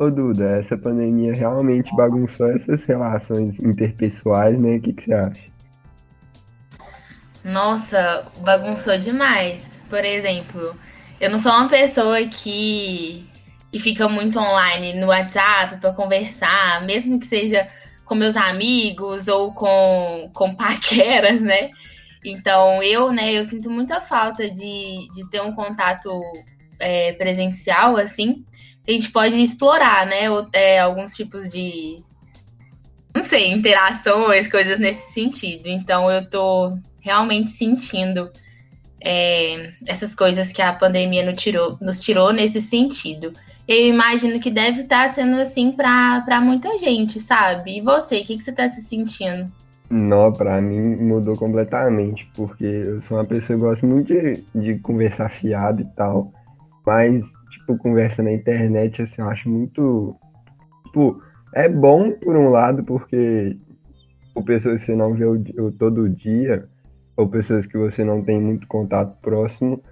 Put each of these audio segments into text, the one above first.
Ô Duda, essa pandemia realmente bagunçou essas relações interpessoais, né? O que, que você acha? Nossa, bagunçou demais. Por exemplo, eu não sou uma pessoa que, que fica muito online no WhatsApp para conversar, mesmo que seja com meus amigos ou com, com paqueras, né? Então, eu, né, eu sinto muita falta de, de ter um contato é, presencial, assim, a gente pode explorar, né? Ou, é, alguns tipos de, não sei, interações, coisas nesse sentido. Então, eu tô realmente sentindo é, essas coisas que a pandemia nos tirou, nos tirou nesse sentido. Eu imagino que deve estar tá sendo assim para muita gente, sabe? E você, o que, que você está se sentindo? Não, para mim mudou completamente, porque eu sou uma pessoa que gosta muito de, de conversar fiado e tal, mas, tipo, conversa na internet, assim, eu acho muito. Tipo, é bom por um lado, porque o pessoas que você não vê o, todo dia, ou pessoas que você não tem muito contato próximo,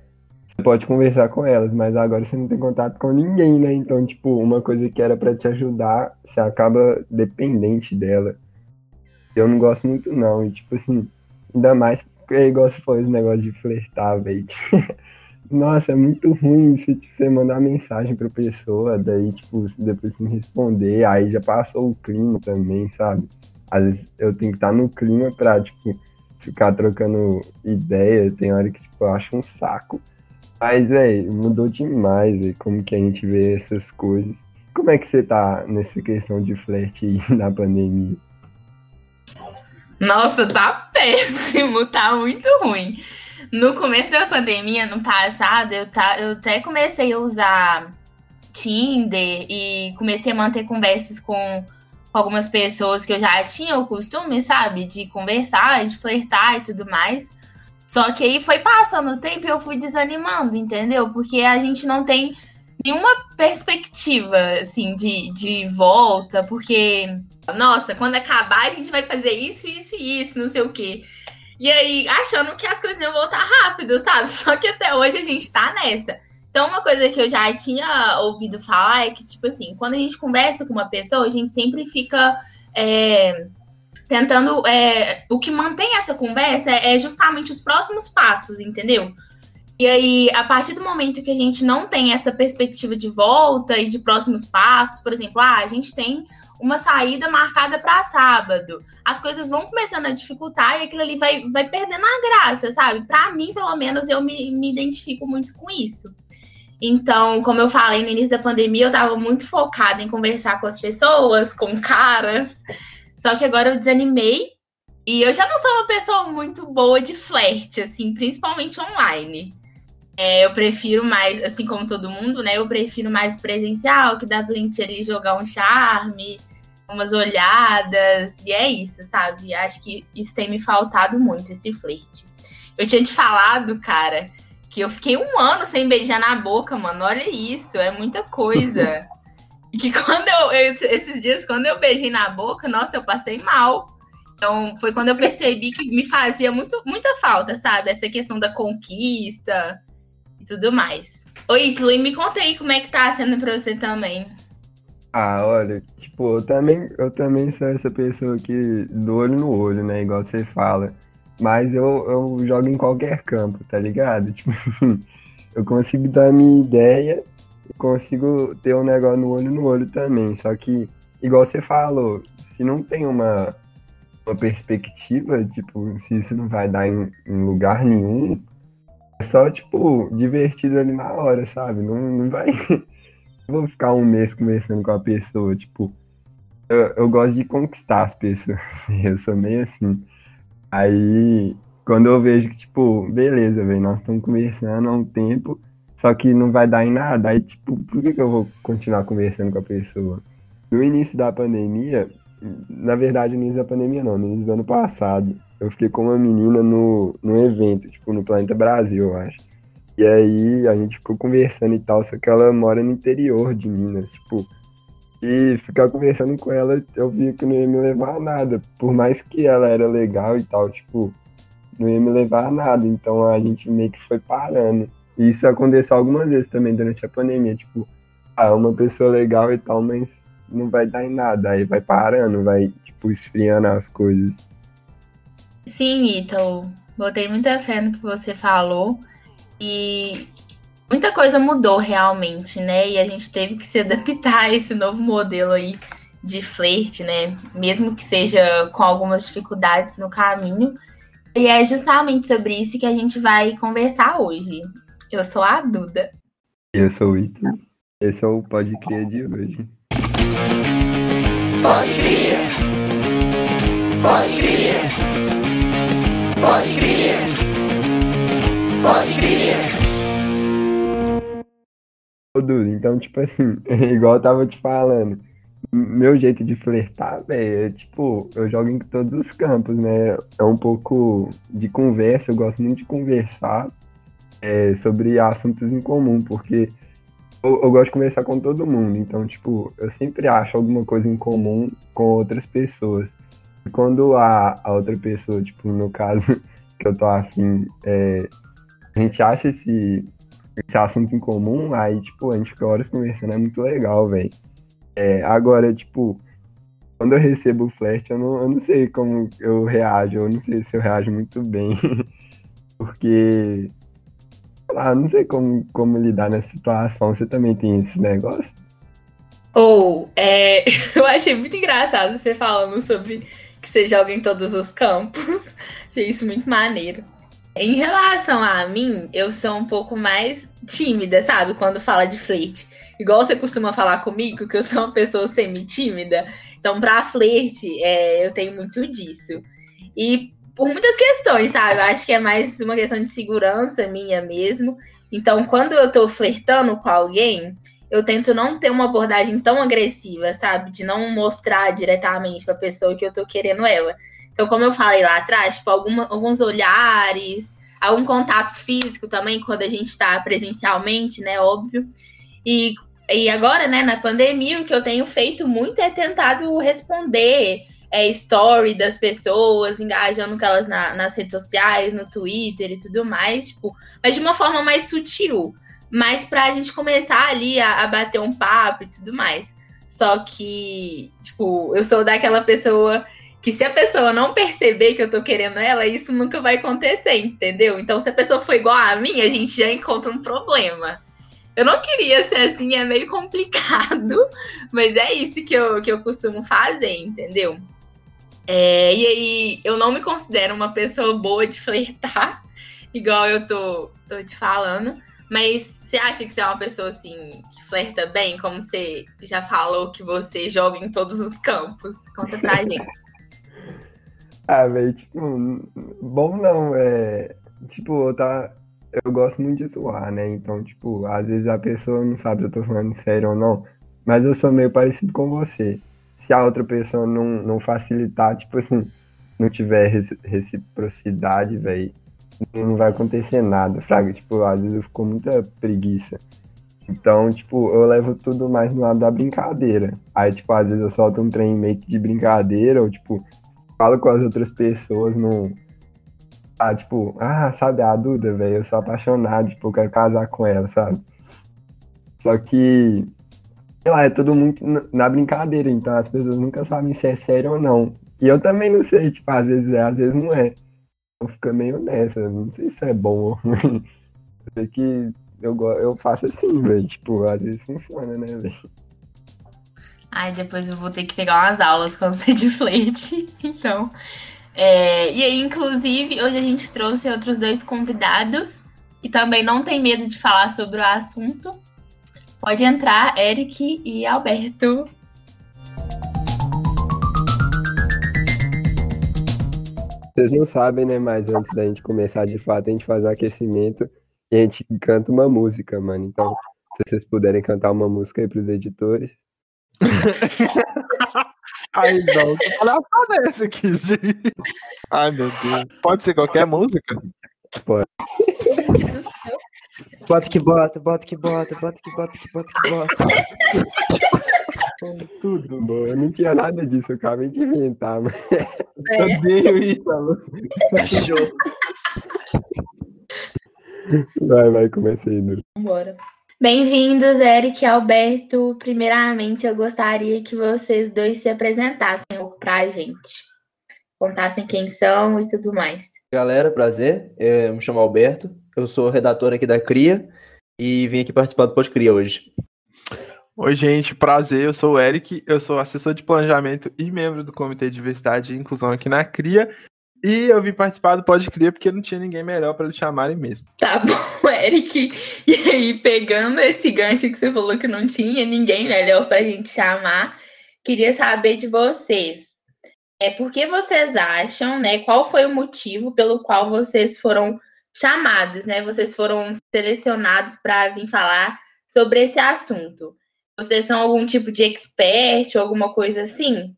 você pode conversar com elas, mas agora você não tem contato com ninguém, né? Então, tipo, uma coisa que era para te ajudar, você acaba dependente dela. Eu não gosto muito, não. E, tipo assim, ainda mais porque, igual você falou, esse negócio de flertar, velho. Nossa, é muito ruim se tipo, você mandar mensagem pra pessoa, daí, tipo, depois responder, aí já passou o clima também, sabe? Às vezes eu tenho que estar no clima pra, tipo, ficar trocando ideia, tem hora que tipo, eu acho um saco. Mas, velho, mudou demais véio, como que a gente vê essas coisas. Como é que você tá nessa questão de flerte na pandemia? Nossa, tá péssimo, tá muito ruim. No começo da pandemia, no passado, eu, tá, eu até comecei a usar Tinder e comecei a manter conversas com algumas pessoas que eu já tinha o costume, sabe, de conversar, de flertar e tudo mais. Só que aí foi passando o tempo e eu fui desanimando, entendeu? Porque a gente não tem nenhuma perspectiva, assim, de, de volta, porque, nossa, quando acabar a gente vai fazer isso, isso e isso, não sei o quê. E aí, achando que as coisas iam voltar rápido, sabe? Só que até hoje a gente tá nessa. Então, uma coisa que eu já tinha ouvido falar é que, tipo assim, quando a gente conversa com uma pessoa, a gente sempre fica é, tentando. É, o que mantém essa conversa é justamente os próximos passos, entendeu? E aí, a partir do momento que a gente não tem essa perspectiva de volta e de próximos passos, por exemplo, ah, a gente tem uma saída marcada para sábado. As coisas vão começando a dificultar e aquilo ali vai, vai perdendo a graça, sabe? Para mim, pelo menos, eu me, me identifico muito com isso. Então, como eu falei no início da pandemia, eu estava muito focada em conversar com as pessoas, com caras. Só que agora eu desanimei e eu já não sou uma pessoa muito boa de flerte, assim, principalmente online. É, eu prefiro mais, assim como todo mundo, né? Eu prefiro mais presencial, que dá pra gente ali jogar um charme, umas olhadas, e é isso, sabe? Acho que isso tem me faltado muito, esse flerte. Eu tinha te falado, cara, que eu fiquei um ano sem beijar na boca, mano. Olha isso, é muita coisa. que quando eu, esses dias, quando eu beijei na boca, nossa, eu passei mal. Então, foi quando eu percebi que me fazia muito, muita falta, sabe? Essa questão da conquista tudo mais. Oi, Ítalo, e me conta aí como é que tá sendo pra você também. Ah, olha, tipo, eu também, eu também sou essa pessoa que do olho no olho, né? Igual você fala. Mas eu, eu jogo em qualquer campo, tá ligado? Tipo assim, eu consigo dar minha ideia, consigo ter um negócio no olho no olho também. Só que, igual você falou, se não tem uma, uma perspectiva, tipo, se isso não vai dar em, em lugar nenhum, é só, tipo, divertido ali na hora, sabe? Não, não vai. vou ficar um mês conversando com a pessoa, tipo. Eu, eu gosto de conquistar as pessoas. Eu sou meio assim. Aí, quando eu vejo que, tipo, beleza, velho, nós estamos conversando há um tempo, só que não vai dar em nada, aí, tipo, por que, que eu vou continuar conversando com a pessoa? No início da pandemia, na verdade, no início da pandemia não, no início do ano passado, eu fiquei com uma menina no, no evento, tipo, no Planeta Brasil, eu acho. E aí a gente ficou conversando e tal, só que ela mora no interior de Minas, tipo, e ficar conversando com ela, eu via que não ia me levar a nada. Por mais que ela era legal e tal, tipo, não ia me levar a nada. Então a gente meio que foi parando. E isso aconteceu algumas vezes também durante a pandemia. Tipo, ah, uma pessoa legal e tal, mas não vai dar em nada. Aí vai parando, vai, tipo, esfriando as coisas. Sim, Ítalo. Botei muita fé no que você falou. E muita coisa mudou realmente, né? E a gente teve que se adaptar a esse novo modelo aí de flerte, né? Mesmo que seja com algumas dificuldades no caminho. E é justamente sobre isso que a gente vai conversar hoje. Eu sou a Duda. Eu sou o Ita. Esse é o Pode Crer de hoje. Pode crer. Pode crer. Pode crer. Pode crer. Então, tipo assim, igual eu tava te falando, meu jeito de flertar, velho, é tipo, eu jogo em todos os campos, né? É um pouco de conversa, eu gosto muito de conversar é, sobre assuntos em comum, porque eu, eu, gosto de conversar com todo mundo, então, tipo, eu sempre acho alguma coisa em comum com outras pessoas. Quando a, a outra pessoa, tipo, no caso que eu tô afim, é, a gente acha esse, esse assunto em comum, aí, tipo, a gente fica horas conversando, é muito legal, velho. É, agora, tipo, quando eu recebo o flash, eu não, eu não sei como eu reajo, eu não sei se eu reajo muito bem, porque, lá, não sei como, como lidar nessa situação. Você também tem esse negócio? Ou, oh, é, eu achei muito engraçado você falando sobre que você joga em todos os campos. Achei isso muito maneiro. Em relação a mim, eu sou um pouco mais tímida, sabe? Quando fala de flerte. Igual você costuma falar comigo, que eu sou uma pessoa semi-tímida. Então, pra flerte, é, eu tenho muito disso. E por muitas questões, sabe? Eu acho que é mais uma questão de segurança minha mesmo. Então, quando eu tô flertando com alguém, eu tento não ter uma abordagem tão agressiva, sabe? De não mostrar diretamente pra pessoa que eu tô querendo ela. Então, como eu falei lá atrás, tipo, alguma, alguns olhares, algum contato físico também, quando a gente está presencialmente, né? Óbvio. E, e agora, né, na pandemia, o que eu tenho feito muito é tentado responder é, story das pessoas, engajando com elas na, nas redes sociais, no Twitter e tudo mais, tipo, mas de uma forma mais sutil. Mas pra gente começar ali a, a bater um papo e tudo mais. Só que, tipo, eu sou daquela pessoa que se a pessoa não perceber que eu tô querendo ela, isso nunca vai acontecer, entendeu? Então, se a pessoa for igual a mim, a gente já encontra um problema. Eu não queria ser assim, é meio complicado, mas é isso que eu, que eu costumo fazer, entendeu? É, e aí, eu não me considero uma pessoa boa de flertar, igual eu tô, tô te falando, mas você acha que você é uma pessoa assim que flerta bem, como você já falou que você joga em todos os campos? Conta pra gente. Ah, velho, tipo, bom não, é. Tipo, tá, eu gosto muito de zoar, né? Então, tipo, às vezes a pessoa não sabe se eu tô falando sério ou não, mas eu sou meio parecido com você. Se a outra pessoa não, não facilitar, tipo assim, não tiver reciprocidade, velho, não vai acontecer nada, fraga. Tipo, às vezes eu fico com muita preguiça. Então, tipo, eu levo tudo mais no lado da brincadeira. Aí, tipo, às vezes eu solto um trem meio que de brincadeira, ou, tipo, falo com as outras pessoas no. Ah, tipo, ah, sabe, a Duda, velho, eu sou apaixonado, tipo, eu quero casar com ela, sabe? Só que, sei lá, é tudo muito na brincadeira, então as pessoas nunca sabem se é sério ou não. E eu também não sei, tipo, às vezes é, às vezes não é. Eu fico meio nessa, não sei se é bom ou ruim. Sei que eu, eu faço assim, velho, tipo, às vezes funciona, né, velho? Ai, depois eu vou ter que pegar umas aulas com você de flerte. Então. É, e aí, inclusive, hoje a gente trouxe outros dois convidados que também não tem medo de falar sobre o assunto. Pode entrar, Eric e Alberto. Vocês não sabem, né? Mas antes da gente começar de fato, a gente faz o aquecimento e a gente canta uma música, mano. Então, se vocês puderem cantar uma música aí pros editores. Ai, não, que palhaçada é essa aqui, gente? Ai, meu Deus. Pode ser qualquer música? Pode. Bota que bota, bota que bota, bota que bota, que bota que bota. Tudo bom. Eu não tinha nada disso, eu acabei de inventar, mas. É. Eu odeio isso, Show. Vai, vai, comecei, Duro. Vambora. Bem-vindos, Eric e Alberto. Primeiramente, eu gostaria que vocês dois se apresentassem um pouco pra gente. Contassem quem são e tudo mais. Galera, prazer. Eu me chamo Alberto, eu sou redator aqui da CRIA e vim aqui participar do Podcria hoje. Oi, gente, prazer. Eu sou o Eric, eu sou assessor de planejamento e membro do Comitê de Diversidade e Inclusão aqui na CRIA. E eu vim participar do Pode Cria porque não tinha ninguém melhor para eles chamarem mesmo. Tá bom, Eric. E aí, pegando esse gancho que você falou que não tinha ninguém melhor pra gente chamar, queria saber de vocês. É por que vocês acham, né? Qual foi o motivo pelo qual vocês foram chamados, né? Vocês foram selecionados para vir falar sobre esse assunto. Vocês são algum tipo de expert ou alguma coisa assim?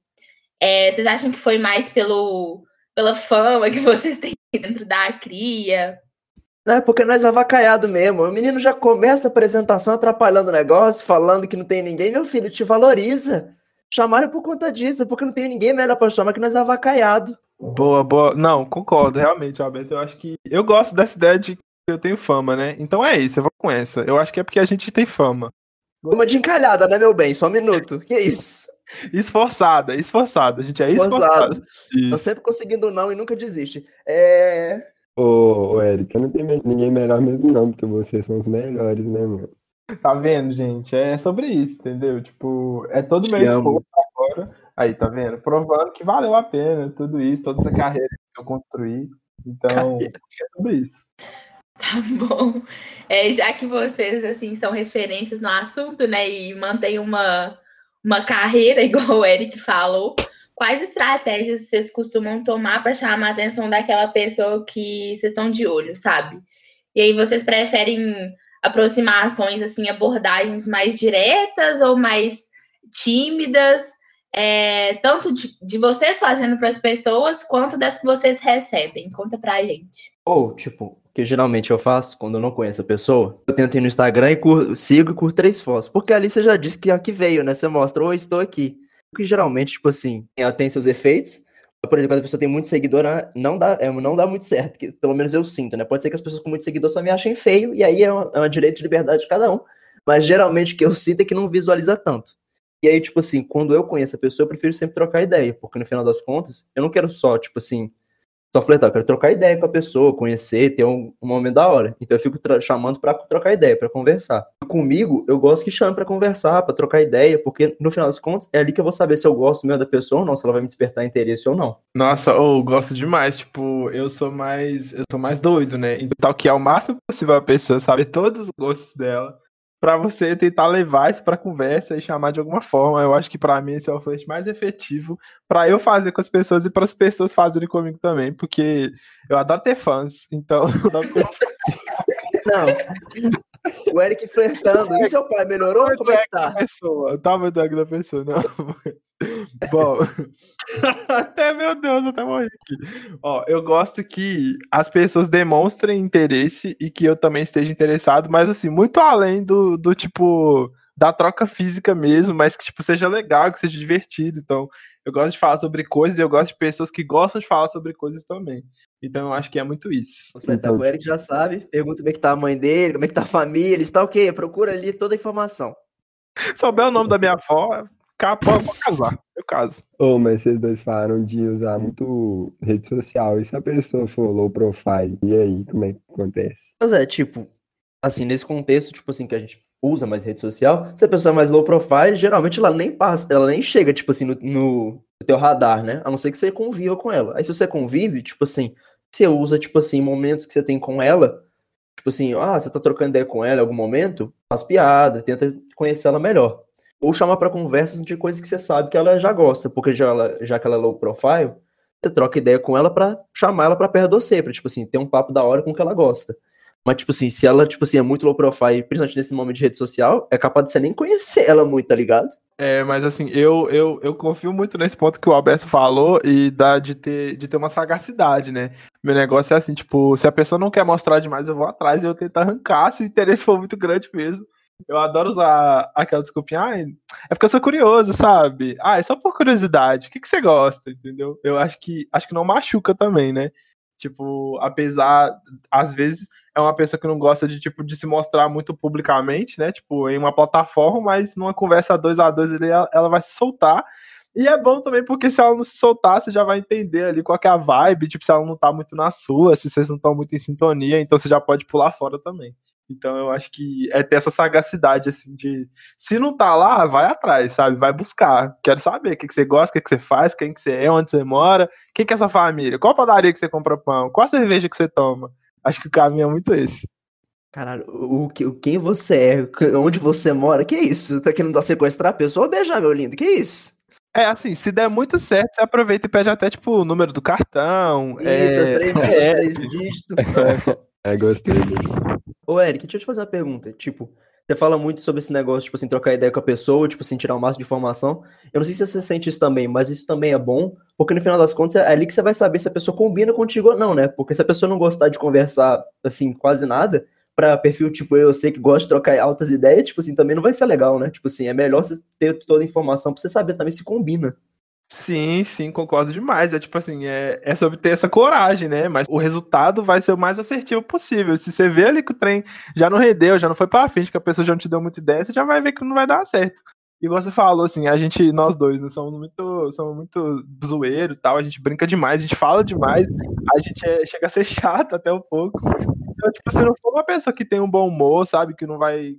É, vocês acham que foi mais pelo, pela fama que vocês têm dentro da cria? Não, é porque nós é avacaiado mesmo. O menino já começa a apresentação atrapalhando o negócio, falando que não tem ninguém. Meu filho, te valoriza. Chamaram por conta disso, porque não tem ninguém melhor pra chamar que nós é avacaiado. Boa, boa. Não, concordo, realmente, Alberto. Eu acho que. Eu gosto dessa ideia de que eu tenho fama, né? Então é isso, eu vou com essa. Eu acho que é porque a gente tem fama. Uma de encalhada, né, meu bem? Só um minuto. Que isso? Esforçada, esforçada. A gente é esforçado. Esforçado. Tô sempre conseguindo não e nunca desiste. É. Ô, ô Eric, eu não tenho me- ninguém melhor mesmo não, porque vocês são os melhores, né, mano? Tá vendo, gente? É sobre isso, entendeu? Tipo, é todo meu Te esforço agora. Aí, tá vendo? Provando que valeu a pena tudo isso, toda essa carreira que eu construí. Então, é sobre isso. Tá bom. É, já que vocês, assim, são referências no assunto, né? E mantêm uma, uma carreira, igual o Eric falou, quais estratégias vocês costumam tomar para chamar a atenção daquela pessoa que vocês estão de olho, sabe? E aí vocês preferem aproximações, assim, abordagens mais diretas ou mais tímidas? É, tanto de, de vocês fazendo para as pessoas, quanto das que vocês recebem. Conta pra gente. Ou, tipo, que geralmente eu faço quando eu não conheço a pessoa, eu tento ir no Instagram e sigo e curto três fotos. Porque ali você já disse que aqui veio, né? Você mostra, oi, estou aqui. Porque geralmente, tipo assim, ela tem seus efeitos. Por exemplo, quando a pessoa tem muito seguidor, não dá, é, não dá muito certo. que pelo menos eu sinto, né? Pode ser que as pessoas com muito seguidor só me achem feio, e aí é uma, é uma direito de liberdade de cada um. Mas geralmente o que eu sinto é que não visualiza tanto. E aí, tipo assim, quando eu conheço a pessoa, eu prefiro sempre trocar ideia, porque no final das contas, eu não quero só, tipo assim, só flertar, eu quero trocar ideia com a pessoa, conhecer, ter um, um momento da hora. Então eu fico chamando pra trocar ideia, pra conversar. Comigo, eu gosto que chame pra conversar, pra trocar ideia, porque no final das contas, é ali que eu vou saber se eu gosto mesmo da pessoa ou não, se ela vai me despertar interesse ou não. Nossa, eu gosto demais. Tipo, eu sou mais. Eu sou mais doido, né? Então, que é o máximo possível a pessoa saber todos os gostos dela. Pra você tentar levar isso pra conversa e chamar de alguma forma. Eu acho que pra mim esse é o flerte mais efetivo pra eu fazer com as pessoas e para as pessoas fazerem comigo também. Porque eu adoro ter fãs. Então, ter Não. o Eric flertando. E seu pai melhorou? Como é que da tá? pessoa. Tá muito da pessoa, não. mas- Bom. até, meu Deus, até morri aqui. Ó, eu gosto que as pessoas demonstrem interesse e que eu também esteja interessado, mas assim, muito além do, do tipo. Da troca física mesmo, mas que tipo, seja legal, que seja divertido. Então, eu gosto de falar sobre coisas e eu gosto de pessoas que gostam de falar sobre coisas também. Então, eu acho que é muito isso. Com o Eric já sabe. Pergunta como é que tá a mãe dele, como é que tá a família, ele está o quê? Procura ali toda a informação. Souber o nome da minha avó, capa, eu vou casar. Eu caso. Ô, mas vocês dois falaram de usar muito rede social. E se a pessoa for low profile? E aí, como é que acontece? Mas é, tipo, assim, nesse contexto, tipo assim, que a gente usa mais rede social, se a pessoa é mais low profile, geralmente ela nem passa, ela nem chega, tipo assim, no, no teu radar, né? A não ser que você conviva com ela. Aí se você convive, tipo assim, você usa, tipo assim, momentos que você tem com ela, tipo assim, ah, você tá trocando ideia com ela em algum momento, faz piada, tenta conhecer ela melhor. Ou chama pra conversas de coisas que você sabe que ela já gosta, porque já, ela, já que ela é low profile, você troca ideia com ela pra chamar ela pra perto de você, pra, tipo assim, ter um papo da hora com o que ela gosta. Mas, tipo assim, se ela, tipo assim, é muito low profile, principalmente nesse momento de rede social, é capaz de você nem conhecer ela muito, tá ligado? É, mas assim, eu, eu, eu confio muito nesse ponto que o Alberto falou e da, de, ter, de ter uma sagacidade, né? Meu negócio é assim, tipo, se a pessoa não quer mostrar demais, eu vou atrás e eu tento arrancar se o interesse for muito grande mesmo. Eu adoro usar aquela desculpinha, ah, é porque eu sou curioso, sabe? Ah, é só por curiosidade. O que, que você gosta, entendeu? Eu acho que acho que não machuca também, né? Tipo, apesar, às vezes, é uma pessoa que não gosta de, tipo, de se mostrar muito publicamente, né? Tipo, em uma plataforma, mas numa conversa dois a dois ela, ela vai se soltar. E é bom também porque se ela não se soltar, você já vai entender ali qual é a vibe, tipo, se ela não tá muito na sua, se vocês não estão muito em sintonia, então você já pode pular fora também. Então eu acho que é ter essa sagacidade, assim, de se não tá lá, vai atrás, sabe? Vai buscar. Quero saber o que, que você gosta, o que, que você faz, quem que você é, onde você mora, quem que é essa família, qual padaria que você compra pão, qual cerveja que você toma. Acho que o caminho é muito esse. Caralho, o, que- o quem você é, onde você mora, que isso? Tá querendo sequestrar a pessoa ou beijar, meu lindo? Que isso? É assim, se der muito certo, você aproveita e pede até, tipo, o número do cartão. Isso, é, as três, é, os três dígitos. É, gostei disso. Ô, Eric, deixa eu te fazer uma pergunta. Tipo, você fala muito sobre esse negócio, tipo assim, trocar ideia com a pessoa, tipo assim, tirar o máximo de informação. Eu não sei se você sente isso também, mas isso também é bom, porque no final das contas é ali que você vai saber se a pessoa combina contigo ou não, né? Porque se a pessoa não gostar de conversar, assim, quase nada, pra perfil tipo eu, eu sei que gosta de trocar altas ideias, tipo assim, também não vai ser legal, né? Tipo assim, é melhor você ter toda a informação pra você saber também se combina. Sim, sim, concordo demais. É tipo assim, é, é sobre ter essa coragem, né? Mas o resultado vai ser o mais assertivo possível. Se você vê ali que o trem já não rendeu, já não foi pra frente, que a pessoa já não te deu muita ideia, você já vai ver que não vai dar certo. E você falou, assim, a gente, nós dois, né, somos muito, somos muito zoeiro e tal, a gente brinca demais, a gente fala demais, a gente é- chega a ser chato até um pouco. Então, tipo, se não for uma pessoa que tem um bom humor, sabe, que não vai,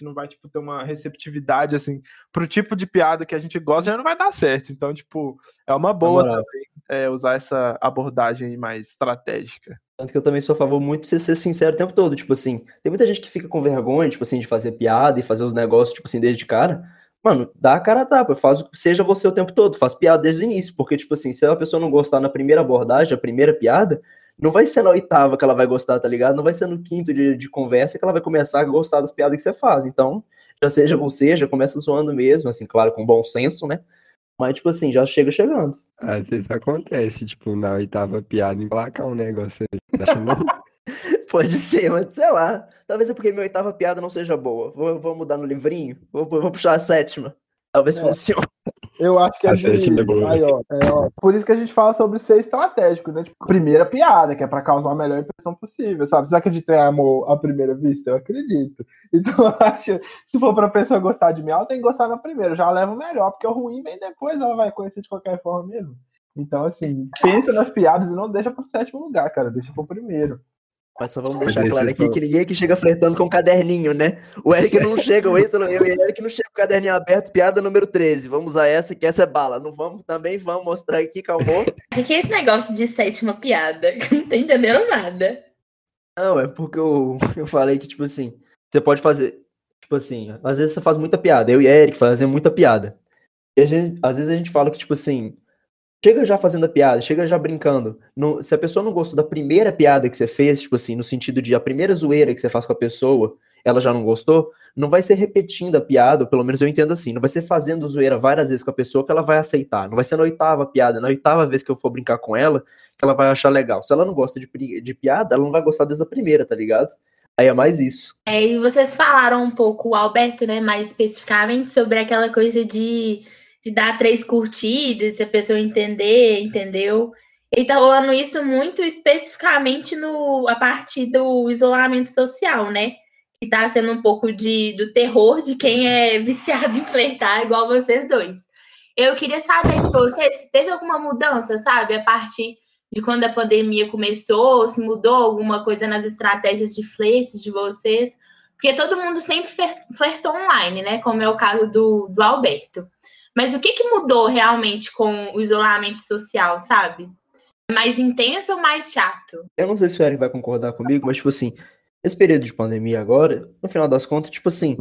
que não vai, tipo, ter uma receptividade, assim, pro tipo de piada que a gente gosta, já não vai dar certo. Então, tipo, é uma boa também é, usar essa abordagem mais estratégica. Tanto que eu também sou a favor muito de você ser sincero o tempo todo. Tipo assim, tem muita gente que fica com vergonha, tipo assim, de fazer piada e fazer os negócios, tipo assim, desde cara. Mano, dá a cara a tapa, faz, o- seja você o tempo todo, faz piada desde o início. Porque, tipo assim, se a pessoa não gostar na primeira abordagem, a primeira piada, não vai ser na oitava que ela vai gostar, tá ligado? Não vai ser no quinto de, de conversa que ela vai começar a gostar das piadas que você faz. Então, já seja você, já começa zoando mesmo, assim, claro, com bom senso, né? Mas, tipo assim, já chega chegando. Às vezes acontece, tipo, na oitava piada, emplacar um negócio aí. Não? Pode ser, mas sei lá. Talvez é porque minha oitava piada não seja boa. Vou, vou mudar no livrinho. Vou, vou puxar a sétima. Talvez É. funcione. Eu acho que é boa. Aí, ó, é, ó, Por isso que a gente fala sobre ser estratégico, né? Tipo, primeira piada, que é pra causar a melhor impressão possível, sabe? Você acredita em amor à primeira vista? Eu acredito. Então, eu acho, se for pra pessoa gostar de mim, ela tem que gostar na primeira. Eu já levo o melhor, porque o ruim vem depois, ela vai conhecer de qualquer forma mesmo. Então, assim, pensa nas piadas e não deixa pro sétimo lugar, cara. Deixa pro primeiro. Mas só vamos deixar claro aqui falam- que ninguém que chega flertando com um caderninho, né? O Eric não chega, o Ítalo, eu e o Eric não chega com o caderninho aberto, piada número 13. Vamos usar essa, que essa é bala. Não vamos, também vamos mostrar aqui, calmou. O que é esse negócio de sétima piada? Não tô entendendo nada. Não, é porque eu, eu falei que, tipo assim, você pode fazer, tipo assim, às vezes você faz muita piada, eu e Eric fazemos muita piada. E a gente, às vezes a gente fala que, tipo assim, chega já fazendo a piada, chega já brincando. Não- se a pessoa não gostou da primeira piada que você fez, tipo assim, no sentido de a primeira zoeira que você faz com a pessoa, ela já não gostou, não vai ser repetindo a piada, pelo menos eu entendo assim, não vai ser fazendo zoeira várias vezes com a pessoa que ela vai aceitar. Não vai ser na oitava piada, na oitava vez que eu for brincar com ela, que ela vai achar legal. Se ela não gosta de, de piada, ela não vai gostar desde a primeira, tá ligado? Aí é mais isso. É, e vocês falaram um pouco, o Alberto, né, mais especificamente, sobre aquela coisa de, de dar três curtidas, se a pessoa entender, entendeu? Ele tá rolando isso muito especificamente no, a partir do isolamento social, né? Que tá sendo um pouco de, do terror de quem é viciado em flertar, igual vocês dois. Eu queria saber de vocês se teve alguma mudança, sabe? A partir de quando a pandemia começou, se mudou alguma coisa nas estratégias de flerte de vocês, porque todo mundo sempre flertou online, né? Como é o caso do, do Alberto. Mas o que, que mudou realmente com o isolamento social, sabe? Mais intenso ou mais chato? Eu não sei se o Eric vai concordar comigo, mas, tipo assim, esse período de pandemia agora, no final das contas, tipo assim,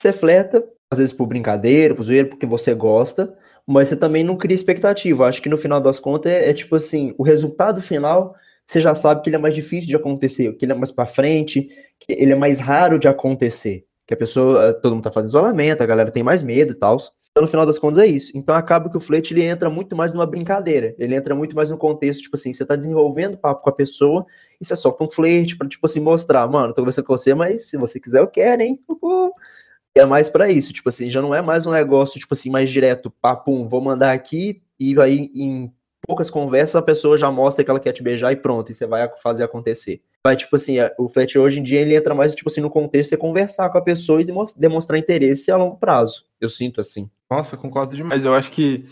você flerta, às vezes por brincadeira, por zoeira, porque você gosta, mas você também não cria expectativa. Acho que no final das contas é, é tipo assim, o resultado final, você já sabe que ele é mais difícil de acontecer, que ele é mais pra frente, que ele é mais raro de acontecer. Que a pessoa, eh, todo mundo tá fazendo isolamento, a galera tem mais medo e tal. Então, no final das contas, é isso. Então, acaba que o flerte, ele entra muito mais numa brincadeira. Ele entra muito mais no contexto, tipo assim, você tá desenvolvendo papo com a pessoa, e você solta um flerte pra, tipo assim, mostrar, mano, tô conversando com você, mas se você quiser, eu quero, hein? Uhul. É mais pra isso, tipo assim, já não é mais um negócio, tipo assim, mais direto, papum, vou mandar aqui, e aí, em poucas conversas, a pessoa já mostra que ela quer te beijar e pronto, e você vai fazer acontecer. Vai, tipo assim, é, o flerte hoje em dia ele entra mais, tipo assim, no contexto de conversar com a pessoa e demonstrar interesse a longo prazo. Eu sinto assim. Nossa, concordo demais. Eu acho que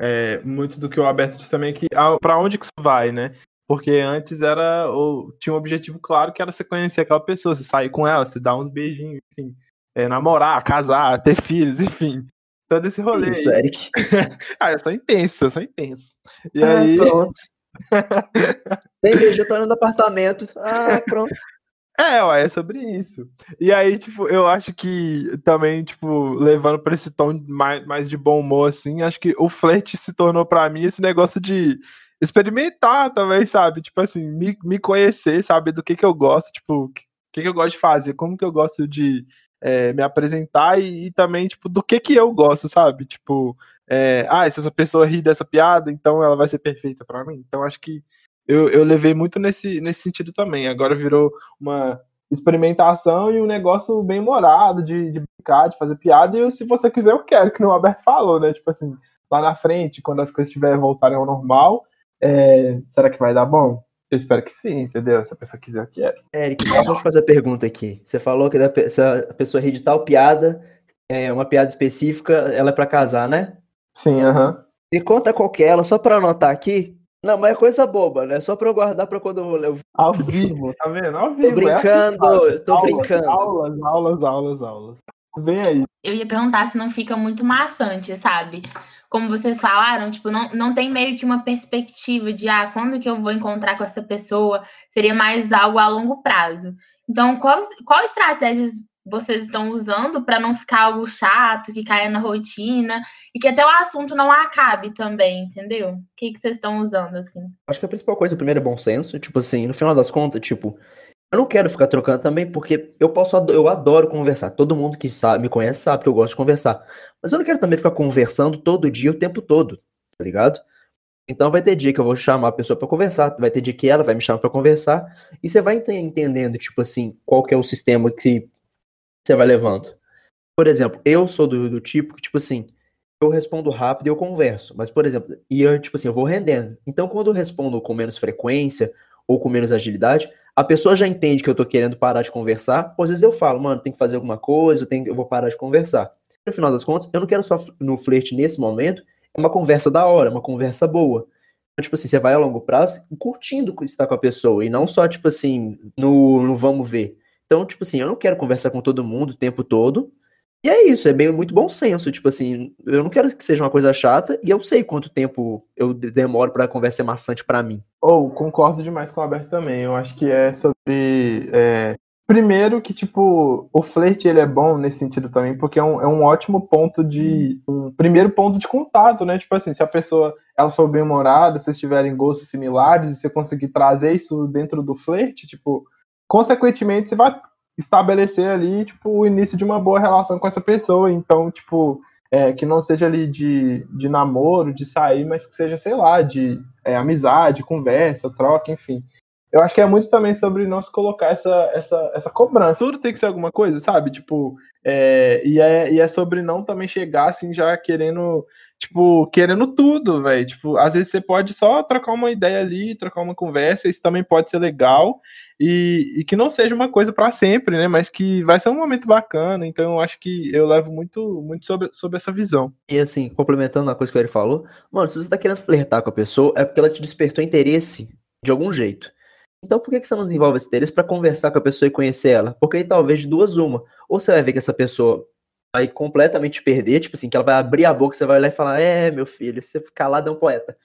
é, muito do que o Alberto disse também é que pra onde que isso vai, né? Porque antes era. Ou, tinha um objetivo claro que era você conhecer aquela pessoa, você sair com ela, você dar uns beijinhos, enfim. é, namorar, casar, ter filhos, enfim. Todo esse rolê. Isso, aí. Eric. Ah, eu sou intenso, eu sou intenso. E Ah, aí. pronto. Tem beijo, eu tô indo no apartamento. Ah, pronto. É, ué, é sobre isso. E aí, tipo, eu acho que também, tipo, levando pra esse tom mais, mais de bom humor, assim, acho que o flerte se tornou pra mim esse negócio de experimentar também, sabe? Tipo assim, me, me conhecer, saber do que que eu gosto, tipo, o que que eu gosto de fazer, como que eu gosto de é, me apresentar e, e também, tipo, do que que eu gosto, sabe? Tipo, é, ah, se essa pessoa ri dessa piada, então ela vai ser perfeita pra mim. Então acho que eu, eu levei muito nesse, nesse sentido também. Agora virou uma experimentação e um negócio bem morado de, de brincar, de fazer piada. E eu, se você quiser, eu quero, que o Alberto falou, né? Tipo assim, lá na frente, quando as coisas estiverem voltarem ao normal, é, será que vai dar bom? Eu espero que sim, entendeu? Se a pessoa quiser, eu quero. Eric, deixa eu te fazer a pergunta aqui. Você falou que se a pessoa rir de tal piada, é uma piada específica, ela é pra casar, né? Sim, aham. Me conta qual que é ela, só pra anotar aqui. Não, mas é coisa boba, né? Só pra eu guardar pra quando eu eu Ao vivo, tá vendo? Ao vivo. Tô é assim, brincando, sabe? tô Aulas, brincando. Aulas, aulas, aulas, aulas. Vem aí. Eu ia perguntar se não fica muito maçante, sabe? Como vocês falaram, tipo, não, não tem meio que uma perspectiva de, ah, quando que eu vou encontrar com essa pessoa? Seria mais algo a longo prazo. Então, qual, qual estratégias vocês estão usando para não ficar algo chato, que caia na rotina e que até o assunto não acabe também, entendeu? O que, que vocês estão usando, assim? Acho que a principal coisa, primeiro, é bom senso. Tipo assim, no final das contas, tipo, eu não quero ficar trocando também, porque eu posso, eu adoro conversar. Todo mundo que sabe, me conhece sabe que eu gosto de conversar. Mas eu não quero também ficar conversando todo dia, o tempo todo, tá ligado? Então vai ter dia que eu vou chamar a pessoa pra conversar, vai ter dia que ela vai me chamar pra conversar, e você vai ente- entendendo, tipo assim, qual que é o sistema que você vai levando. Por exemplo, eu sou do, do tipo que, tipo assim, eu respondo rápido e eu converso. Mas, por exemplo, e eu, tipo assim, eu vou rendendo. Então, quando eu respondo com menos frequência ou com menos agilidade, a pessoa já entende que eu tô querendo parar de conversar. Ou às vezes eu falo, mano, tem que fazer alguma coisa, eu, tenho, eu vou parar de conversar. No final das contas, eu não quero só no flerte nesse momento, é uma conversa da hora, uma conversa boa. Então, tipo assim, você vai a longo prazo curtindo estar com a pessoa, e não só, tipo assim, no, no vamos ver. Então, tipo assim, eu não quero conversar com todo mundo o tempo todo. E é isso, é bem muito bom senso. Tipo assim, eu não quero que seja uma coisa chata e eu sei quanto tempo eu de- demoro pra conversa ser maçante pra mim. Ou concordo demais com o Alberto também. Eu acho que é sobre. é, Primeiro que, tipo, o flerte ele é bom nesse sentido também, porque é um, é um ótimo ponto de. Um primeiro ponto de contato, né? Tipo assim, se a pessoa ela for bem humorada, vocês tiverem gostos similares, e você conseguir trazer isso dentro do flerte, tipo, consequentemente você vai estabelecer ali, tipo, o início de uma boa relação com essa pessoa. Então, tipo, é, que não seja ali de, de namoro, de sair, mas que seja, sei lá, de é, amizade, conversa, troca, enfim. Eu acho que é muito também sobre não se colocar essa, essa, essa cobrança. Tudo tem que ser alguma coisa, sabe? Tipo, é, e, é, e é sobre não também chegar assim já querendo, tipo, querendo tudo, velho. Tipo, às vezes você pode só trocar uma ideia ali, trocar uma conversa, isso também pode ser legal. E, e que não seja uma coisa para sempre, né? Mas que vai ser um momento bacana. Então eu acho que eu levo muito, muito sobre, sobre essa visão. E assim, complementando a coisa que ele falou, mano, se você tá querendo flertar com a pessoa, é porque ela te despertou interesse de algum jeito. Então por que, que você não desenvolve esse interesse pra conversar com a pessoa e conhecer ela? Porque aí talvez de duas uma. Ou você vai ver que essa pessoa vai completamente te perder, tipo assim, que ela vai abrir a boca, você vai olhar e falar, é, meu filho, você calado é um poeta.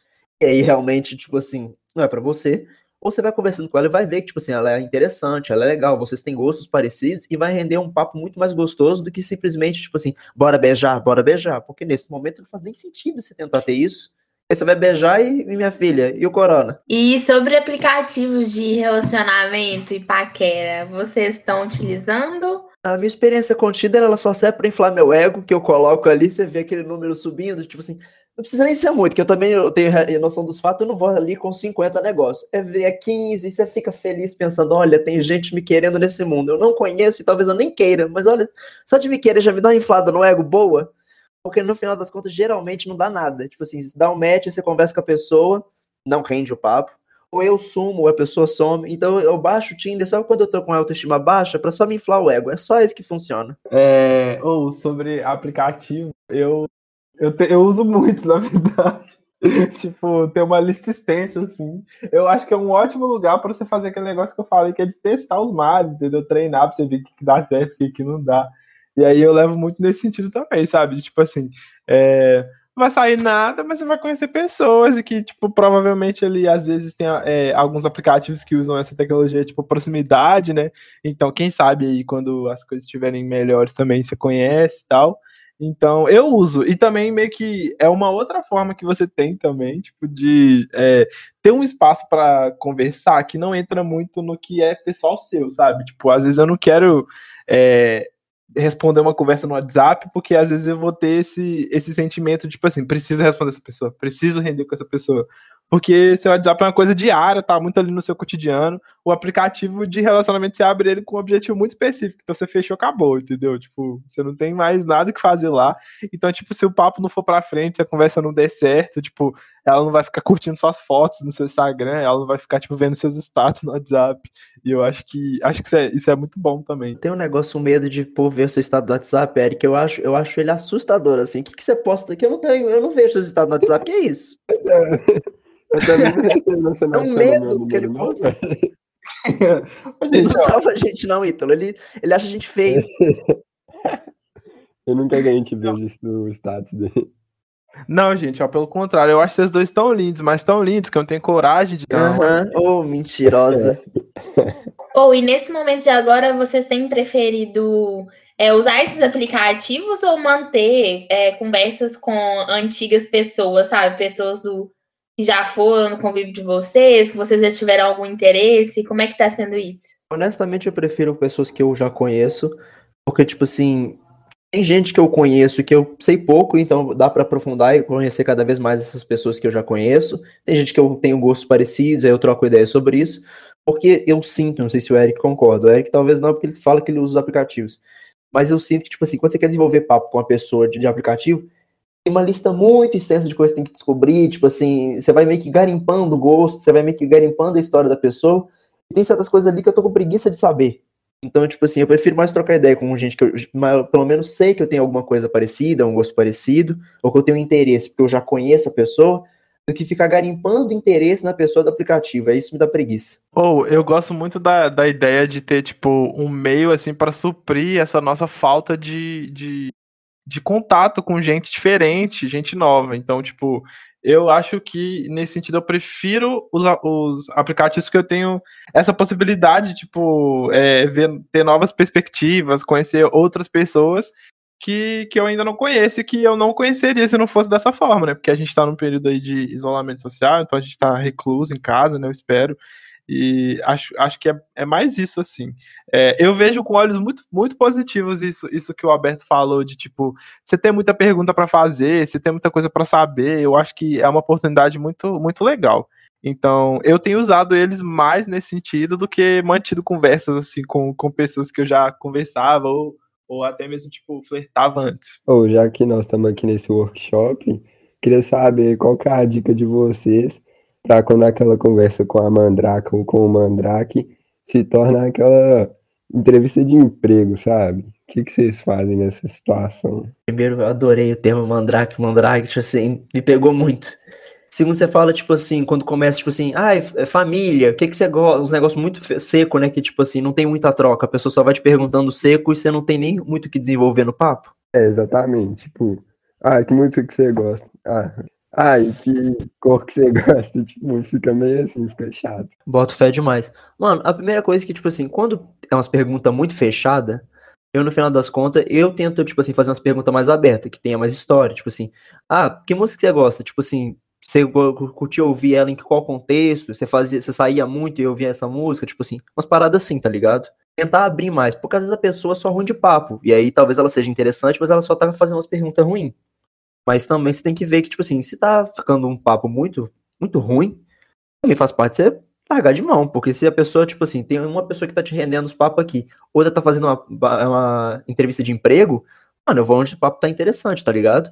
E aí realmente, tipo assim, não é pra você. Ou você vai conversando com ela e vai ver que, tipo assim, ela é interessante, ela é legal, vocês têm gostos parecidos e vai render um papo muito mais gostoso do que simplesmente, tipo assim, bora beijar, bora beijar. Porque nesse momento não faz nem sentido você tentar ter isso. Aí você vai beijar e, e minha filha, e o corona? E sobre aplicativos de relacionamento e paquera, vocês estão utilizando? A minha experiência Tinder, ela só serve pra inflar meu ego, que eu coloco ali, você vê aquele número subindo, tipo assim, não precisa nem ser muito, que eu também eu tenho noção dos fatos, eu não vou ali com 50 negócios. É ver é 15, e você fica feliz pensando, olha, tem gente me querendo nesse mundo. Eu não conheço e talvez eu nem queira, mas olha, só de me querer já me dá uma inflada no ego boa, porque no final das contas, geralmente não dá nada. Tipo assim, dá um match, você conversa com a pessoa, não rende o papo. Ou eu sumo, ou a pessoa some. Então eu baixo o Tinder só quando eu tô com a autoestima baixa pra só me inflar o ego. É só isso que funciona. É, ou sobre aplicativo, eu, eu, te- eu uso muitos, na verdade. tipo, tem uma lista extensa, assim. Eu acho que é um ótimo lugar pra você fazer aquele negócio que eu falei, que é de testar os mares, entendeu? Treinar pra você ver o que, dá certo, o que, que não dá. E aí eu levo muito nesse sentido também, sabe? Tipo assim, é, vai sair nada, mas você vai conhecer pessoas e que, tipo, provavelmente ali, às vezes, tem é, alguns aplicativos que usam essa tecnologia, tipo, proximidade, né? Então, quem sabe aí, quando as coisas estiverem melhores também, você conhece e tal. Então, eu uso. E também meio que é uma outra forma que você tem também, tipo, de é, ter um espaço para conversar que não entra muito no que é pessoal seu, sabe? Tipo, às vezes eu não quero é, responder uma conversa no WhatsApp, porque às vezes eu vou ter esse, esse sentimento, tipo assim, preciso responder essa pessoa, preciso render com essa pessoa. Porque seu WhatsApp é uma coisa diária, tá muito ali no seu cotidiano. O aplicativo de relacionamento você abre ele com um objetivo muito específico. Então você fechou, acabou, entendeu? Tipo, você não tem mais nada que fazer lá. Então, tipo, se o papo não for pra frente, se a conversa não der certo, tipo, ela não vai ficar curtindo suas fotos no seu Instagram, ela não vai ficar, tipo, vendo seus status no WhatsApp. E eu acho que acho que isso é, isso é muito bom também. Tem um negócio, um medo de pô, ver seu estado do WhatsApp, Eric. Eu acho, eu acho ele assustador, assim. O que, que você posta aqui? Eu não tenho, eu não vejo seus estados no WhatsApp. Que é isso? Eu também não É um medo que ele posta. Ele não ó, salva a gente, não, Ítalo. Ele, ele acha a gente feio. Eu nunca ganhei que vejo isso no status dele. Não, gente, ó, pelo contrário, eu acho vocês dois tão lindos, mas tão lindos que eu não tenho coragem de dar Aham. Ô, mentirosa. Ou e nesse momento de agora, vocês têm preferido é, usar esses aplicativos ou manter é, conversas com antigas pessoas, sabe? Pessoas do, que já foram no convívio de vocês, que vocês já tiveram algum interesse? Como é que tá sendo isso? Honestamente, eu prefiro pessoas que eu já conheço, porque, tipo assim, tem gente que eu conheço que eu sei pouco, então dá pra aprofundar e conhecer cada vez mais essas pessoas que eu já conheço. Tem gente que eu tenho gostos parecidos, aí eu troco ideia sobre isso, porque eu sinto, não sei se o Eric concorda, o Eric talvez não, porque ele fala que ele usa os aplicativos, mas eu sinto que, tipo assim, quando você quer desenvolver papo com uma pessoa de, de aplicativo, uma lista muito extensa de coisas que tem que descobrir, tipo assim, você vai meio que garimpando o gosto, você vai meio que garimpando a história da pessoa, e tem certas coisas ali que eu tô com preguiça de saber. Então, tipo assim, eu prefiro mais trocar ideia com gente que eu pelo menos sei que eu tenho alguma coisa parecida, um gosto parecido, ou que eu tenho interesse, porque eu já conheço a pessoa, do que ficar garimpando interesse na pessoa do aplicativo. Aí isso me dá preguiça. Ou eu gosto muito da, da ideia de ter, tipo, um meio assim para suprir essa nossa falta de, de, de contato com gente diferente, gente nova. Então, tipo, eu acho que nesse sentido eu prefiro os, os aplicativos que eu tenho essa possibilidade, tipo, é, ver, ter novas perspectivas, conhecer outras pessoas que, que eu ainda não conheço e que eu não conheceria se não fosse dessa forma, né? Porque a gente tá num período aí de isolamento social, então a gente tá recluso em casa, né? Eu espero. E acho, acho que é, é mais isso, assim. É, eu vejo com olhos muito, muito positivos isso, isso que o Alberto falou, de tipo, você tem muita pergunta para fazer, você tem muita coisa para saber. Eu acho que é uma oportunidade muito, muito legal. Então, eu tenho usado eles mais nesse sentido do que mantido conversas assim com, com pessoas que eu já conversava ou, ou até mesmo, tipo, flertava antes. Ou já que nós estamos aqui nesse workshop, queria saber qual que é a dica de vocês para quando aquela conversa com a Mandraka ou com o Mandrake se torna aquela entrevista de emprego, sabe? O que, que vocês fazem nessa situação? Primeiro, eu adorei o termo mandrake, mandrake, tipo assim, me pegou muito. Segundo, você fala, tipo assim, quando começa, tipo assim, ah, é família, o que que você gosta? Uns negócios muito seco, né? Que, tipo assim, não tem muita troca. A pessoa só vai te perguntando seco e você não tem nem muito o que desenvolver no papo. É, exatamente. Tipo, ah, que música que você gosta? Ah, ah, e que cor que você gosta? Tipo, fica meio assim, fica chato. Boto fé demais. Mano, a primeira coisa que, tipo assim, quando é umas perguntas muito fechadas, eu, no final das contas, eu tento, tipo assim, fazer umas perguntas mais abertas, que tenha mais história. Tipo assim, ah, que música você gosta? Tipo assim, você curtia ouvir ela em qual contexto? Você fazia, você saía muito e ouvia essa música? Tipo assim, umas paradas assim, tá ligado? Tentar abrir mais, porque às vezes a pessoa só ruim de papo. E aí talvez ela seja interessante, mas ela só tá fazendo umas perguntas ruins. Mas também você tem que ver que, tipo assim, se tá ficando um papo muito, muito ruim, também faz parte de você largar de mão, porque se a pessoa, tipo assim, tem uma pessoa que tá te rendendo os papos aqui, outra tá fazendo uma, uma entrevista de emprego, mano, eu vou onde o papo tá interessante, tá ligado?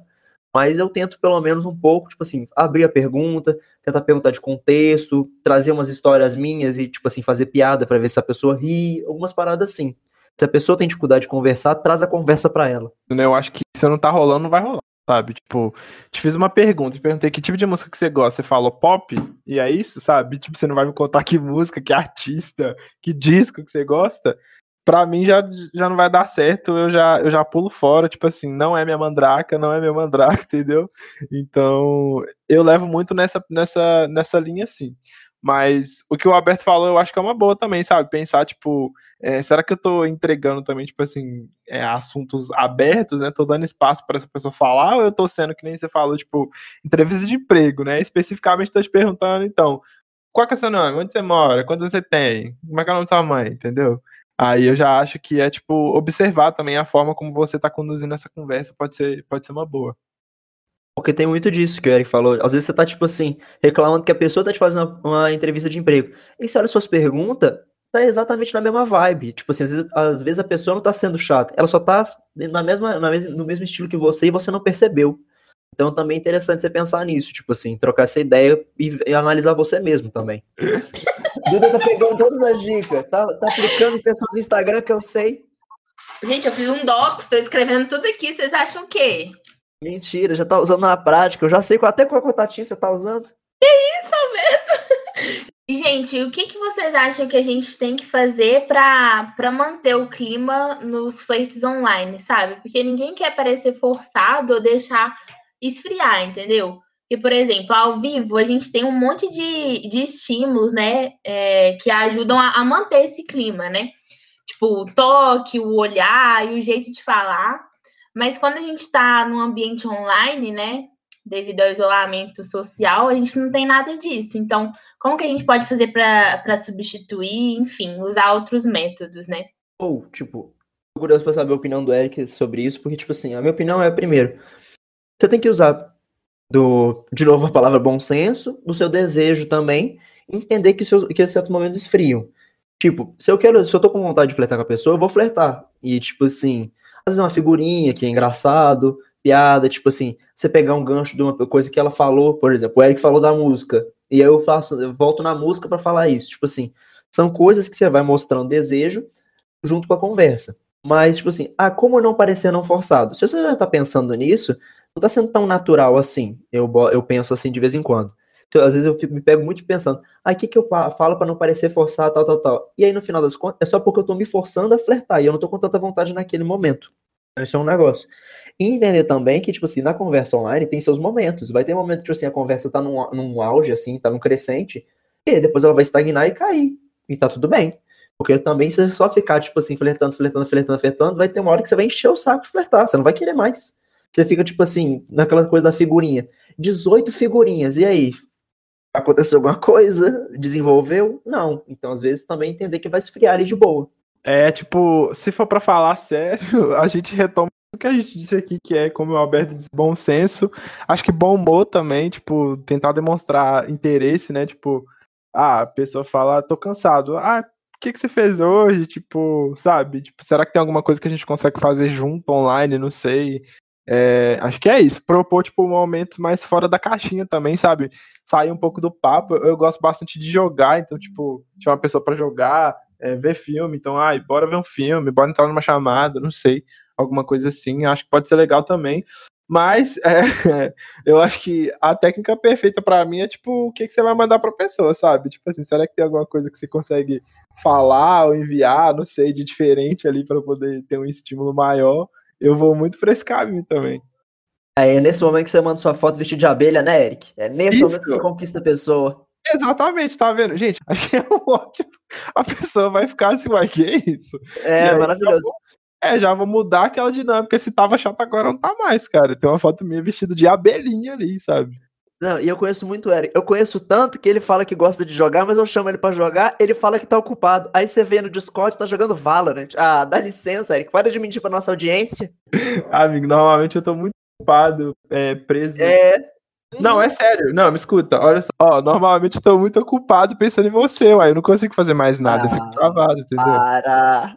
Mas eu tento, pelo menos, um pouco, tipo assim, abrir a pergunta, tentar perguntar de contexto, trazer umas histórias minhas e, tipo assim, fazer piada para ver se a pessoa ri, algumas paradas assim. Se a pessoa tem dificuldade de conversar, traz a conversa para ela. Eu acho que se não tá rolando, não vai rolar, sabe? Tipo, te fiz uma pergunta, te perguntei que tipo de música que você gosta. Você falou pop, e é isso, sabe? Tipo, você não vai me contar que música, que artista, que disco que você gosta. Pra mim já, já não vai dar certo, eu já, eu já pulo fora, tipo assim, não é minha mandraca, não é minha mandraca, entendeu? Então, eu levo muito nessa, nessa, nessa linha assim. Mas o que o Alberto falou, eu acho que é uma boa também, sabe? Pensar, tipo, é, será que eu tô entregando também, tipo assim, é, assuntos abertos, né? Tô dando espaço para essa pessoa falar, ou eu tô sendo, que nem você falou, tipo, entrevista de emprego, né? Especificamente tô te perguntando, então, qual que é o seu nome? Onde você mora? Quantos você tem? Como é que é o nome da sua mãe? Entendeu? Aí eu já acho que é, tipo, observar também a forma como você tá conduzindo essa conversa, pode ser, pode ser uma boa. Porque tem muito disso que o Eric falou. Às vezes você tá, tipo assim, reclamando que a pessoa tá te fazendo uma entrevista de emprego. E você olha suas perguntas, tá exatamente na mesma vibe. Tipo assim, às vezes, às vezes a pessoa não tá sendo chata, ela só tá na mesma, na mes- no mesmo estilo que você e você não percebeu. Então também é interessante você pensar nisso, tipo assim, trocar essa ideia e, e analisar você mesmo também. Duda tá pegando todas as dicas, tá, tá aplicando em pessoas no Instagram que eu sei. Gente, eu fiz um docs, tô escrevendo tudo aqui. Vocês acham o quê? Mentira, já tá usando na prática. Eu já sei até qual contatinho você tá usando. E, gente, o que, que vocês acham que a gente tem que fazer pra manter o clima nos flertes online, sabe? Porque ninguém quer parecer forçado ou deixar esfriar, entendeu? E, por exemplo, ao vivo, a gente tem um monte de, de estímulos, né? é, que ajudam a, a manter esse clima, né? Tipo, o toque, o olhar e o jeito de falar. Mas quando a gente tá num ambiente online, né? Devido ao isolamento social, a gente não tem nada disso. Então, como que a gente pode fazer para substituir, enfim, usar outros métodos, né? Ou, tipo, tô curioso pra saber a opinião do Eric sobre isso, porque, tipo assim, a minha opinião é, primeiro, você tem que usar, do, de novo, a palavra bom senso, do seu desejo também, entender que, seus, que certos momentos esfriam. Tipo, se eu quero, se eu tô com vontade de flertar com a pessoa, eu vou flertar. E, tipo assim, é uma figurinha que é engraçado, piada, tipo assim, você pegar um gancho de uma coisa que ela falou, por exemplo, o Eric falou da música, e aí eu faço, eu volto na música pra falar isso, tipo assim, são coisas que você vai mostrando desejo junto com a conversa. Mas, tipo assim, ah, como não parecer não forçado? Se você já tá pensando nisso, não tá sendo tão natural assim. Eu, eu penso assim de vez em quando. Então, às vezes eu fico- me pego muito pensando, ah, o que, que eu falo pra não parecer forçado, tal, tal, tal. E aí, no final das contas, é só porque eu tô me forçando a flertar e eu não tô com tanta vontade naquele momento. Esse é um negócio. E entender também que, tipo assim, na conversa online tem seus momentos. Vai ter momento que, tipo assim, a conversa tá num, num auge, assim, tá num crescente, e aí depois ela vai estagnar e cair. E tá tudo bem. Porque também, se você só ficar, tipo assim, flertando, flertando, flertando, flertando, vai ter uma hora que você vai encher o saco de flertar. Você não vai querer mais. Você fica, tipo assim, naquela coisa da figurinha. 18 figurinhas, e aí? Aconteceu alguma coisa? Desenvolveu? Não. Então, às vezes, também entender que vai esfriar ali de boa. É, tipo, se for pra falar sério, a gente retoma o que a gente disse aqui, que é, como o Alberto disse, bom senso. Acho que bom humor também, tipo, tentar demonstrar interesse, né? Tipo, ah, a pessoa fala, tô cansado. Ah, o que, que você fez hoje? Tipo, sabe? Tipo, será que tem alguma coisa que a gente consegue fazer junto, online? Não sei. É, acho que é isso. Propor, tipo, momentos mais fora da caixinha também, sabe? Sair um pouco do papo. Eu gosto bastante de jogar, então, tipo, tinha uma pessoa pra jogar, é, ver filme. Então, ai, bora ver um filme, bora entrar numa chamada, não sei. Alguma coisa assim. Acho que pode ser legal também. Mas é, eu acho que a técnica perfeita pra mim é tipo o que, que você vai mandar pra pessoa, sabe? Tipo assim, será que tem alguma coisa que você consegue falar ou enviar, não sei, de diferente ali pra poder ter um estímulo maior? Eu vou muito pra esse caminho também. É nesse momento que você manda sua foto vestido de abelha, né, Eric? É nesse Isso. momento que você conquista a pessoa. Exatamente, tá vendo? Gente, acho que é um ótimo. A pessoa vai ficar assim, uai, que é isso? É, aí, maravilhoso. É, já vou mudar aquela dinâmica. Se tava chato agora, não tá mais, cara. Tem uma foto minha vestido de abelhinha ali, sabe? Não, e eu conheço muito o Eric. Eu conheço tanto que ele fala que gosta de jogar, mas eu chamo ele pra jogar, ele fala que tá ocupado. Aí você vê no Discord, tá jogando Valorant. Ah, dá licença, Eric. Para de mentir pra nossa audiência. Amigo, normalmente eu tô muito ocupado, é, preso. É. Não, é sério. Não, me escuta. Olha só. Ó, normalmente eu tô muito ocupado pensando em você, uai. Eu não consigo fazer mais nada. Eu fico Ah. travado, entendeu? Para.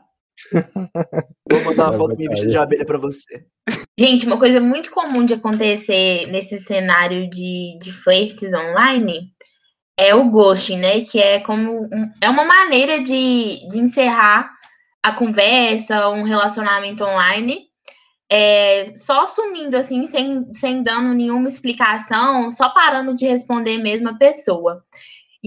Vou mandar uma É foto minha vestida de abelha pra você. Gente, uma coisa muito comum de acontecer nesse cenário de, de flertes online é o ghosting, né? Que é como um- é uma maneira de, de encerrar a conversa, um relacionamento online, é, só sumindo assim, sem, sem dando nenhuma explicação, só parando de responder mesmo a pessoa.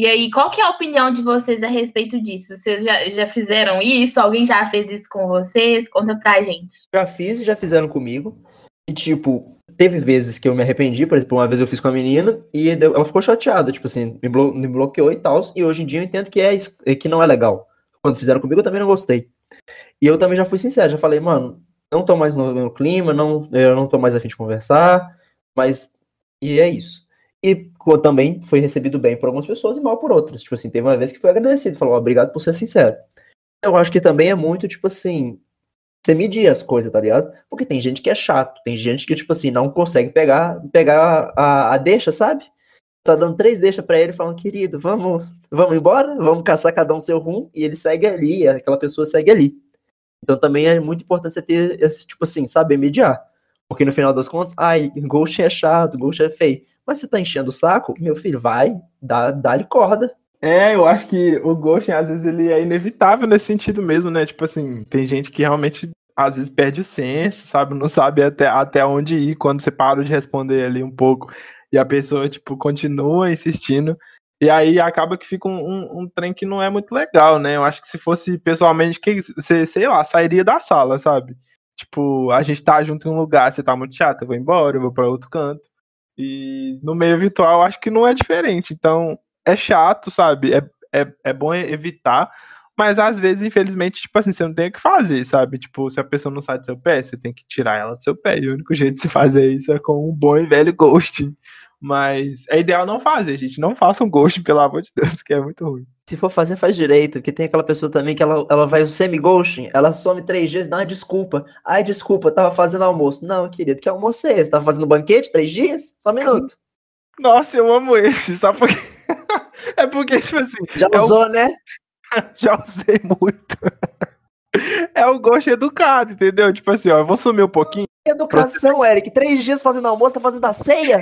E aí, qual que é a opinião de vocês a respeito disso? Vocês já, já fizeram isso? Alguém já fez isso com vocês? Conta pra gente. Já fiz e já fizeram comigo. E, tipo, teve vezes que eu me arrependi. Por exemplo, uma vez eu fiz com a menina e ela ficou chateada, tipo assim, me, blo- me bloqueou e tal. E hoje em dia eu entendo que, é, é que não é legal. Quando fizeram comigo, eu também não gostei. E eu também já fui sincero, já falei, mano, não tô mais no, no clima, não, eu não tô mais afim de conversar, mas. E é isso. E também foi recebido bem por algumas pessoas e mal por outras. Tipo assim, teve uma vez que foi agradecido, falou, obrigado por ser sincero. Eu acho que também é muito, tipo assim, você medir as coisas, tá ligado? Porque tem gente que é chato, tem gente que, tipo assim, não consegue pegar, pegar a, a deixa, sabe? Tá dando três deixas pra ele, falando, querido, vamos, vamos embora, vamos caçar cada um seu rumo, e ele segue ali, aquela pessoa segue ali. Então também é muito importante você ter esse, tipo assim, saber mediar. Porque no final das contas, ai, ghost é chato, ghost é feio. Mas você tá enchendo o saco, meu filho, vai, dá- dá-lhe corda. É, eu acho que o ghosting, às vezes, ele é inevitável nesse sentido mesmo, né? Tipo assim, tem gente que realmente, às vezes, perde o senso, sabe? Não sabe até, até onde ir quando você para de responder ali um pouco e a pessoa, tipo, continua insistindo. E aí acaba que fica um, um, um trem que não é muito legal, né? Eu acho que se fosse pessoalmente, que você, sei lá, sairia da sala, sabe? Tipo, a gente tá junto em um lugar, você tá muito chato, eu vou embora, eu vou pra outro canto. E no meio virtual, acho que não é diferente. Então, é chato, sabe? É, é, é bom evitar, mas às vezes, infelizmente, tipo assim, você não tem o que fazer, sabe? Tipo, se a pessoa não sai do seu pé, você tem que tirar ela do seu pé. E o único jeito de se fazer isso é com um bom e velho ghosting. Mas é ideal não fazer, gente. Não façam ghosting, pelo amor de Deus, que é muito ruim. Se for fazer, faz direito, porque tem aquela pessoa também que ela, ela vai o semi-ghosting, ela some três dias e dá uma desculpa. Ai, desculpa, tava fazendo almoço. Não, querido, que almoço é esse? Tava fazendo banquete três dias? Só um minuto. Nossa, eu amo esse, sabe por quê? é porque, tipo assim, Já É o- usou, né? já usei muito. é o ghosting educado, entendeu? Tipo assim, ó, eu vou sumir um pouquinho. Educação, Eric. Três dias fazendo almoço, tá fazendo a ceia?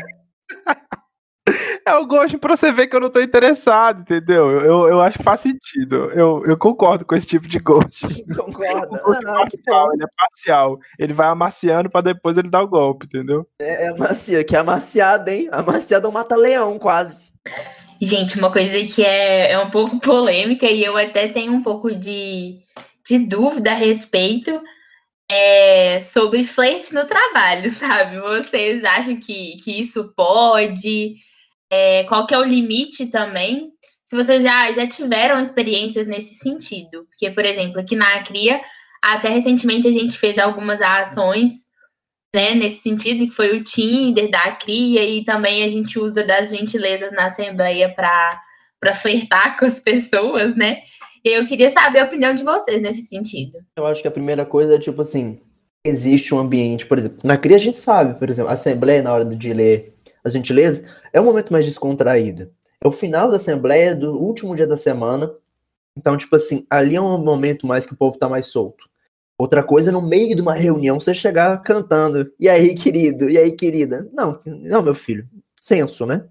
É o gosto pra você ver que eu não tô interessado, entendeu? Eu, eu, acho que faz sentido. Eu, eu concordo com esse tipo de gosto. Concorda? O gosto Ah, não, que bom. parcial, ele é parcial. Ele vai amaciando pra depois ele dar o golpe, entendeu? É, é macia, que é amaciada, hein? Amaciada é um mata-leão, quase. Gente, uma coisa que é, é um pouco polêmica e eu até tenho um pouco de, de dúvida a respeito é sobre flerte no trabalho, sabe? Vocês acham que, que isso pode? É, qual que é o limite também? Se vocês já, já tiveram experiências nesse sentido. Porque, por exemplo, aqui na Cria, até recentemente a gente fez algumas ações né, nesse sentido, que foi o Tinder da Cria, e também a gente usa das gentilezas na Assembleia para flertar com as pessoas, né? Eu queria saber a opinião de vocês nesse sentido. Eu acho que a primeira coisa é, tipo assim, existe um ambiente, por exemplo, na CRIA a gente sabe, por exemplo, a Assembleia, na hora de ler as gentilezas, é um momento mais descontraído. É o final da Assembleia, do último dia da semana, então, tipo assim, ali é um momento mais que o povo tá mais solto. Outra coisa no meio de uma reunião você chegar cantando, e aí, querido, e aí, querida? Não, não, meu filho, senso, né?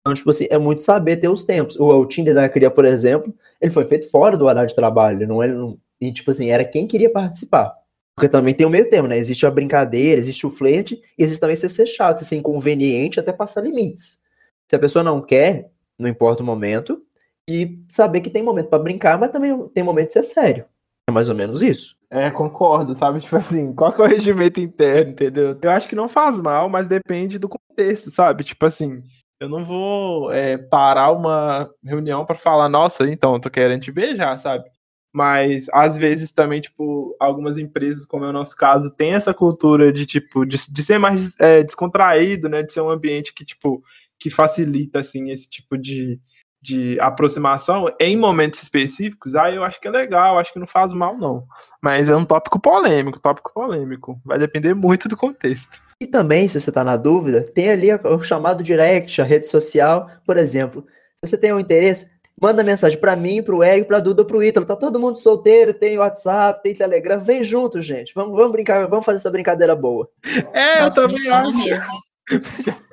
Então, tipo assim, é muito saber ter os tempos. O, o Tinder da Cria, por exemplo, ele foi feito fora do horário de trabalho, não é, não, e tipo assim, era quem queria participar. Porque também tem o meio termo, né? Existe a brincadeira, existe o flerte, e existe também ser chato, ser inconveniente até passar limites. Se a pessoa não quer, não importa o momento, e saber que tem momento para brincar, mas também tem momento de ser sério. É mais ou menos isso. É, concordo, sabe? Tipo assim, qual que é o regimento interno, entendeu? Eu acho que não faz mal, mas depende do contexto, sabe? Tipo assim, eu não vou é, parar uma reunião para falar, nossa, então, tô querendo te beijar, sabe? Mas às vezes também, tipo, algumas empresas, como é o nosso caso, tem essa cultura de, tipo, de, de ser mais é, descontraído, né? De ser um ambiente que, tipo, que facilita, assim, esse tipo de, de aproximação em momentos específicos, aí eu acho que é legal, acho que não faz mal, não. Mas é um tópico polêmico, tópico polêmico. Vai depender muito do contexto. E também, se você está na dúvida, tem ali o chamado direct, a rede social, por exemplo. Se você tem um interesse, Manda mensagem pra mim, pro Eric, pra Duda, pro Ítalo. Tá todo mundo solteiro, tem WhatsApp, tem Telegram. Vem junto, gente. Vamos, vamos brincar, vamos fazer essa brincadeira boa. É, Nossa, eu também acho. mesmo.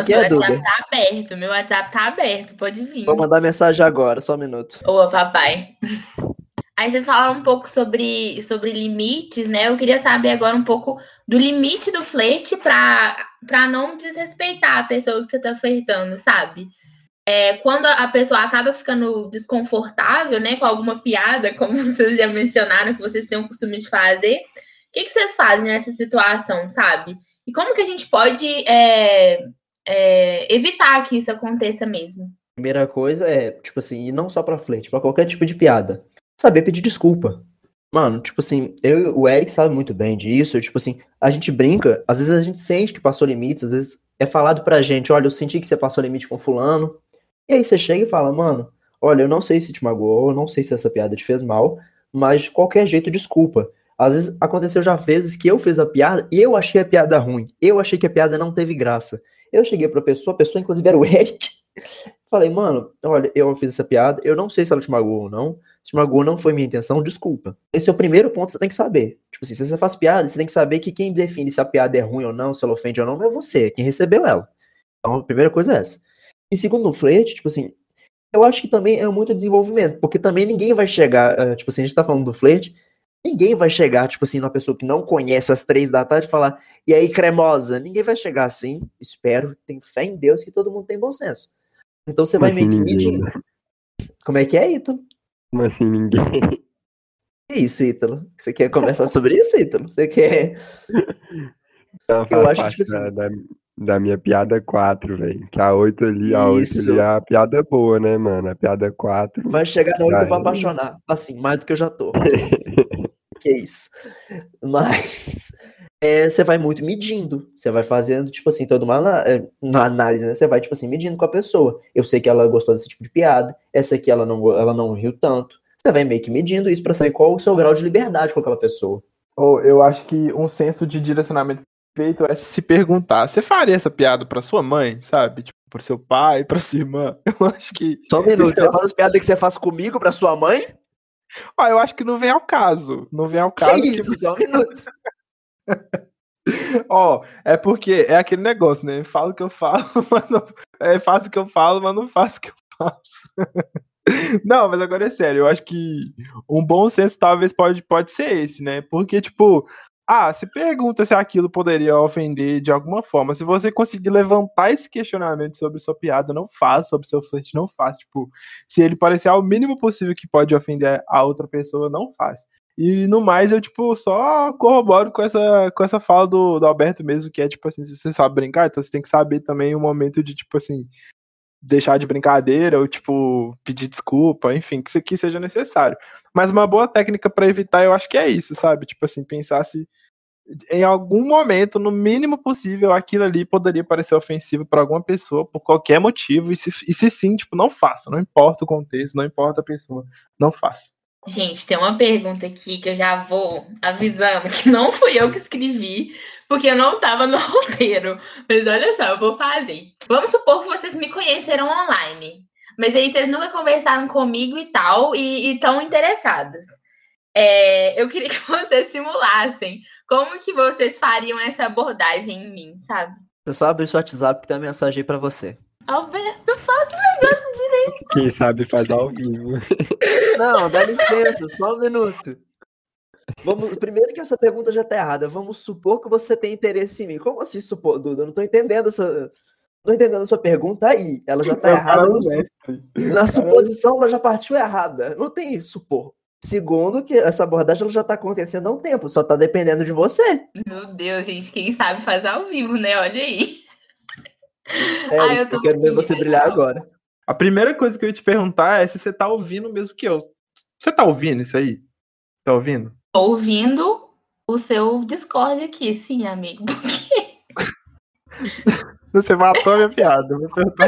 Que é, meu WhatsApp Duda? tá aberto, meu WhatsApp tá aberto, pode vir. Vou mandar mensagem agora, só um minuto. Boa, papai. Aí vocês falaram um pouco sobre, sobre limites, né? Eu queria saber agora um pouco do limite do flerte pra não desrespeitar a pessoa que você tá flertando, sabe? É, quando a pessoa acaba ficando desconfortável, né, com alguma piada, como vocês já mencionaram, que vocês têm o costume de fazer, o que, que vocês fazem nessa situação, sabe? E como que a gente pode é, é, evitar que isso aconteça mesmo? Primeira coisa é, tipo assim, e não só pra flerte, pra qualquer tipo de piada. Saber pedir desculpa. Mano, tipo assim, eu, o Eric sabe muito bem disso. Tipo assim, a gente brinca, às vezes a gente sente que passou limites, às vezes é falado pra gente, olha, eu senti que você passou limite com fulano. E aí você chega e fala, mano, olha, eu não sei se te magoou, eu não sei se essa piada te fez mal, mas de qualquer jeito, desculpa. Às vezes aconteceu já vezes que eu fiz a piada e eu achei a piada ruim. Eu achei que a piada não teve graça. Eu cheguei pra pessoa, a pessoa inclusive era o Eric. Falei, mano, olha, eu fiz essa piada, eu não sei se ela te magoou ou não. Magoou, não foi minha intenção, desculpa. Esse é o primeiro ponto que você tem que saber. Tipo assim, se você faz piada, você tem que saber que quem define se a piada é ruim ou não, se ela ofende ou não, não é você, quem recebeu ela. Então, a primeira coisa é essa. E segundo, no flerte, tipo assim, eu acho que também é muito desenvolvimento, porque também ninguém vai chegar, eh, tipo assim, a gente tá falando do flerte, ninguém vai chegar, tipo assim, numa pessoa que não conhece as três da tarde e falar, e aí, cremosa? Ninguém vai chegar assim, espero, tenho fé em Deus que todo mundo tem bom senso. Então você vai meio que medindo. Como é que é, Ítalo? Como assim, ninguém? Que isso, Ítalo? Você quer conversar sobre isso, Ítalo? Você quer. Não, Eu faz acho, parte tipo da, assim- da, da minha piada 4, velho. Que a 8 ali, a 8 Isso. ali é a piada boa, né, mano? A piada 4. Vai chegar na hora que eu vou Vai. apaixonar. Assim, mais do que eu já tô. que isso. Mas é, você vai muito medindo. Você vai fazendo, tipo assim, toda uma é, uma análise, né? Você vai, tipo assim, medindo com a pessoa. Eu sei que ela gostou desse tipo de piada. Essa aqui ela não, ela não riu tanto. Você vai meio que medindo isso pra saber qual o seu grau de liberdade com aquela pessoa. Ou eu acho que um senso de direcionamento feito é se perguntar: você faria essa piada pra sua mãe, sabe? Tipo, pro seu pai, pra sua irmã? Eu acho que. Só um minuto. Você faz as piadas que você faz comigo pra sua mãe? Ah, eu acho que não vem ao caso. Não vem ao Que caso. isso? Só um minuto. Ó, é porque é aquele negócio, né? Falo o que eu falo, mas não. É, faço o que eu falo, mas não faço o que eu faço. não, mas agora é sério, eu acho que um bom senso talvez pode, pode ser esse, né? Porque, tipo, ah, se pergunta se aquilo poderia ofender de alguma forma. Se você conseguir levantar esse questionamento sobre sua piada, não faz, sobre seu flerte, não faz. Tipo, se ele parecer ao mínimo possível que pode ofender a outra pessoa, não faz. E no mais, eu, tipo, só corroboro com essa, com essa fala do, do Alberto mesmo, que é, tipo assim, se você sabe brincar, então você tem que saber também o momento de, tipo assim, deixar de brincadeira ou, tipo, pedir desculpa, enfim, que isso aqui seja necessário. Mas uma boa técnica pra evitar, eu acho que é isso, sabe? Tipo assim, pensar se em algum momento, no mínimo possível, aquilo ali poderia parecer ofensivo pra alguma pessoa por qualquer motivo, e se, e se sim, tipo, não faça, não importa o contexto, não importa a pessoa, não faça. Gente, tem uma pergunta aqui que eu já vou avisando que não fui eu que escrevi, porque eu não tava no roteiro. Mas olha só, eu vou fazer. Vamos supor que vocês me conheceram online. Mas aí vocês nunca conversaram comigo e tal, e estão interessados. É, eu queria que vocês simulassem como que vocês fariam essa abordagem em mim, sabe? Você só abre o seu WhatsApp que tem uma mensagem aí pra você. Alberto, faça o negócio direito. Quem sabe faz ao vivo. Não, dá licença, só um minuto. Vamos, primeiro que essa pergunta já tá errada. Vamos supor que você tem interesse em mim. Como assim supor, Duda? Eu não tô entendendo essa. Não tô entendendo a sua pergunta aí. Ela já tá o errada. no- na suposição, ela já partiu errada. Não tem supor. Segundo, que essa abordagem ela já tá acontecendo há um tempo, só tá dependendo de você. Meu Deus, gente, quem sabe faz ao vivo, né? Olha aí. É, Ai, eu tô eu quero ver você brilhar agora. A primeira coisa que eu ia te perguntar é se você tá ouvindo mesmo que eu. Você tá ouvindo isso aí? Você tá ouvindo? Tô ouvindo o seu Discord aqui, sim, amigo. Você matou a minha piada.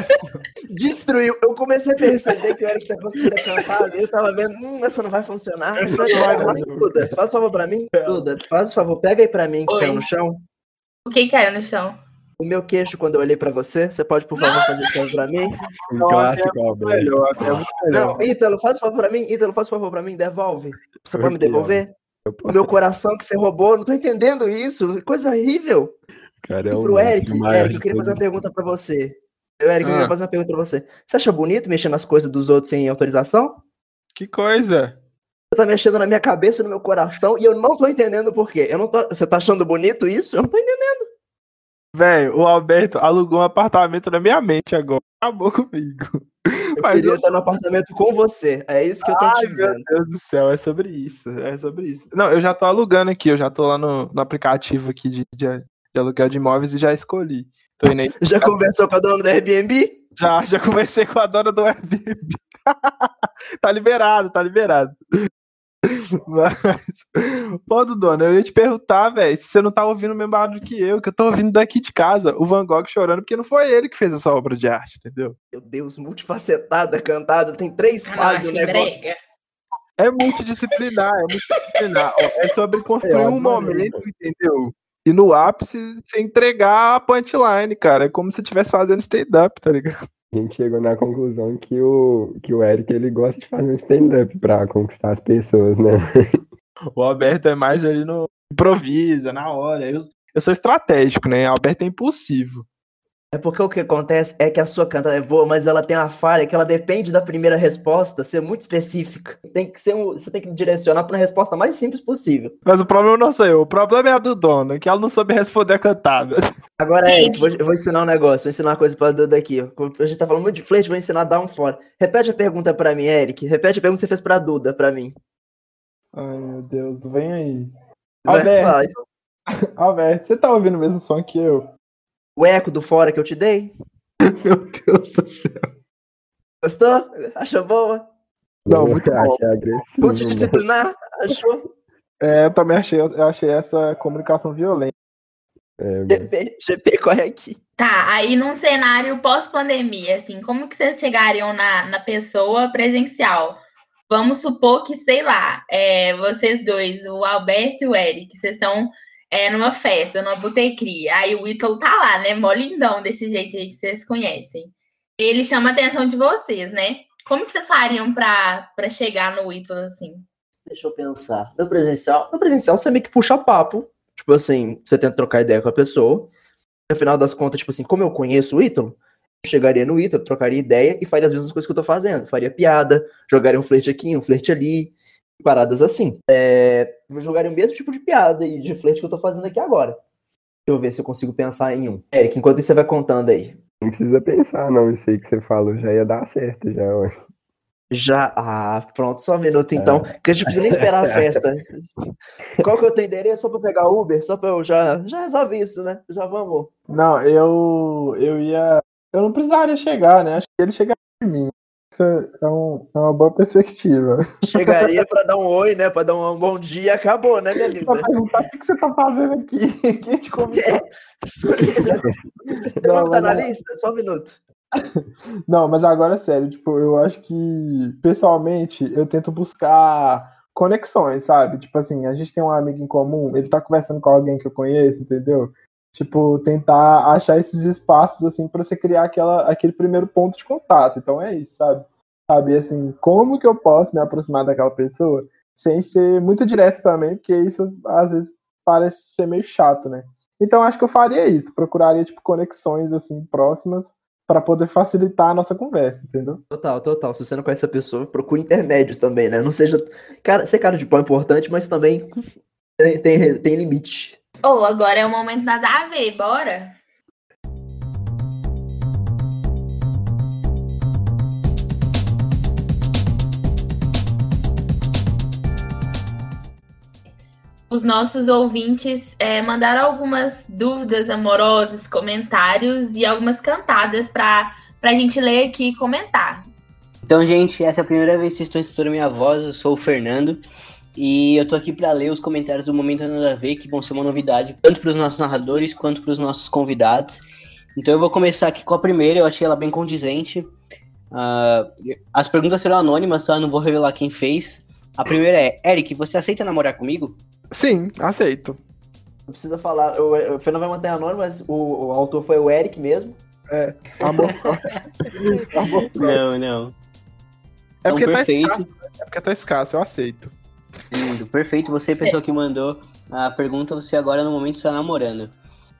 Destruiu. Eu comecei a perceber que o Eric tá conseguindo cantar. Eu tava vendo, hum, essa não vai funcionar. Isso aí vai dar. Duda, faz favor pra mim. Duda, faz favor, pega aí pra mim que Oi. caiu no chão. O que caiu no chão? O meu queixo quando eu olhei pra você. Você pode, por favor, fazer isso pra mim? Um Não, clássico, Alberto. Melhor, até muito melhor. Não, Ítalo, faz um favor pra mim. Ítalo, faz um favor pra mim. Devolve. Você pode me devolver? Eu O meu coração que você roubou. Não tô entendendo isso. Coisa horrível. Cara, é E pro Eric, Eric, eu queria fazer uma pergunta pra você. Eu, Eric, eu Ah. queria fazer uma pergunta pra você. Você acha bonito mexer nas coisas dos outros sem autorização? Que coisa. Você tá mexendo na minha cabeça e no meu coração e eu não tô entendendo por quê. Eu não tô... Você tá achando bonito isso? Eu não tô entendendo. Velho, o Alberto alugou um apartamento na minha mente agora. Acabou comigo. Eu Mas queria eu- estar no apartamento com você. É isso que eu tô te Ai, meu dizendo. Deus do céu, é sobre isso. É sobre isso. Não, eu já tô alugando aqui, eu já tô lá no, no aplicativo aqui de, de, de aluguel de imóveis e já escolhi. Tô indo aí. Já conversou com a dona do Airbnb? Já, já conversei com a dona do Airbnb. tá liberado, tá liberado. Mas, pô, dona, eu ia te perguntar, velho, se você não tá ouvindo o mesmo barulho que eu, que eu tô ouvindo daqui de casa, o Van Gogh chorando, porque não foi ele que fez essa obra de arte, entendeu? Meu Deus, multifacetada, cantada, tem três fases brega. É multidisciplinar, é multidisciplinar. Ó, é sobre construir É, um momento, entendeu? E no ápice, você entregar a punchline, cara. É como se estivesse fazendo stand-up, tá ligado? A gente chegou na conclusão que o, que o Eric ele gosta de fazer um stand-up pra conquistar as pessoas, né? O Alberto é mais ali no improvisa, na hora. Eu, eu sou estratégico, né? O Alberto é impulsivo. É porque o que acontece é que a sua cantada é boa, mas ela tem uma falha que ela depende da primeira resposta ser muito específica. Tem que ser um, você tem que direcionar para uma resposta mais simples possível. Mas o problema não sou eu. O problema é a do dono, que ela não soube responder a cantada. Agora. Eric, vou, eu vou ensinar um negócio, vou ensinar uma coisa pra Duda aqui. A gente tá falando muito de flerte, vou ensinar a dar um fora. Repete a pergunta pra mim, Eric. Repete a pergunta que você fez pra Duda, pra mim. Ai, meu Deus, vem aí. Alberto. Alberto, você tá ouvindo o mesmo som que eu? O eco do fora que eu te dei? Meu Deus do céu. Gostou? Achou boa? Não, muito bom. Multidisciplinar? Achou? É, eu também achei, eu achei essa comunicação violenta. É, GP, GP corre aqui. Tá, aí num cenário pós-pandemia, assim, como que vocês chegariam na, na pessoa presencial? Vamos supor que, sei lá, é, vocês dois, o Alberto e o Eric, vocês estão é, numa festa, numa botequia. Aí o Ítalo tá lá, né? Mó lindão, desse jeito aí que vocês conhecem. Ele chama a atenção de vocês, né? Como que vocês fariam pra chegar no Ítalo, assim? Deixa eu pensar. No presencial, no presencial você meio que puxa papo. Tipo assim, você tenta trocar ideia com a pessoa. No final das contas, tipo assim, como eu conheço o Ítalo, eu chegaria no Ítalo, trocaria ideia e faria as mesmas coisas que eu tô fazendo. Faria piada, jogaria um flerte aqui, um flerte ali, paradas assim. É, eu jogaria o mesmo tipo de piada e de flerte que eu tô fazendo aqui agora. Deixa eu ver se eu consigo pensar em um. Eric, enquanto isso você vai contando aí. Não precisa pensar, não. Isso aí que você falou já ia dar certo, já. ué. Já. Ah, pronto, só um minuto então. Que a gente precisa nem esperar a festa. Qual que é o teu endereço? Só pra pegar Uber? Só pra eu já. Já resolve isso, né? Já vamos. Não, eu, eu ia. Eu não precisaria chegar, né? Acho que ele chegaria em mim. Isso é, um- é uma boa perspectiva. Chegaria pra dar um oi, né? Pra dar um bom dia e acabou, né, minha linda? Pra perguntar o que você tá fazendo aqui? Quem te convidou? Não, Não, tá na não. lista? Só um minuto. Não, mas agora é sério, tipo, eu acho que pessoalmente eu tento buscar conexões, sabe? Tipo assim, a gente tem um amigo em comum, ele tá conversando com alguém que eu conheço, entendeu? Tipo, tentar achar esses espaços assim pra você criar aquela, aquele primeiro ponto de contato. Então é isso, sabe? Saber assim, como que eu posso me aproximar daquela pessoa sem ser muito direto também, porque isso às vezes parece ser meio chato, né? Então acho que eu faria isso, procuraria tipo conexões assim próximas para poder facilitar a nossa conversa, entendeu? Total, total. Se você não conhece a pessoa, procure intermédios também, né? Não seja. Cara, ser cara de pau é importante, mas também tem, tem, tem limite. Ou agora é o momento nada a ver, bora? Os nossos ouvintes é, mandaram algumas dúvidas amorosas, comentários e algumas cantadas para a gente ler aqui e comentar. Então, gente, essa é a primeira vez que estou escutando minha voz. Eu sou o Fernando e eu tô aqui para ler os comentários do Momento Nada a Ver, que vão ser uma novidade tanto para os nossos narradores quanto para os nossos convidados. Então, eu vou começar aqui com a primeira, eu achei ela bem condizente. Ah, as perguntas serão anônimas, tá? Não vou revelar quem fez. A primeira é: Eric, você aceita namorar comigo? Sim, aceito. Não precisa falar. O, o Fernando vai manter anônimo, mas o, o autor foi o Eric mesmo. Amor Amor Não, não. É porque, tá perfeito. escasso, é porque tá escasso, eu aceito. Lindo, perfeito. Você, pessoa que mandou a pergunta, você agora no momento está namorando.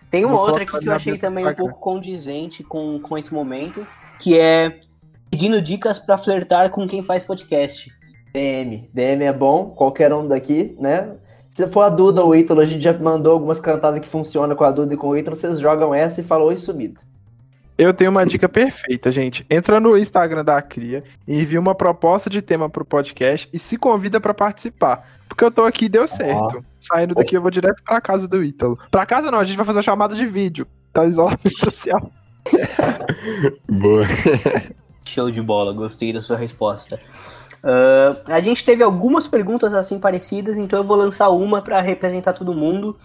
Tem uma Vou outra aqui que eu achei também um pouco condizente com, com esse momento, que é pedindo dicas pra flertar com quem faz podcast. DM. DM é bom, qualquer um daqui, né? Se for a Duda ou o Ítalo, a gente já mandou algumas cantadas que funcionam com a Duda e com o Ítalo, vocês jogam essa e falou oi sumido. Eu tenho uma dica perfeita, gente. Entra no Instagram da Cria e envia uma proposta de tema pro podcast e se convida pra participar. Porque eu tô aqui e deu certo. Saindo daqui, eu vou direto pra casa do Ítalo. Pra casa não, a gente vai fazer a chamada de vídeo. Tá isolamento social. Boa. Show de bola, gostei da sua resposta. Ah, a gente teve algumas perguntas assim parecidas, então eu vou lançar uma pra representar todo mundo.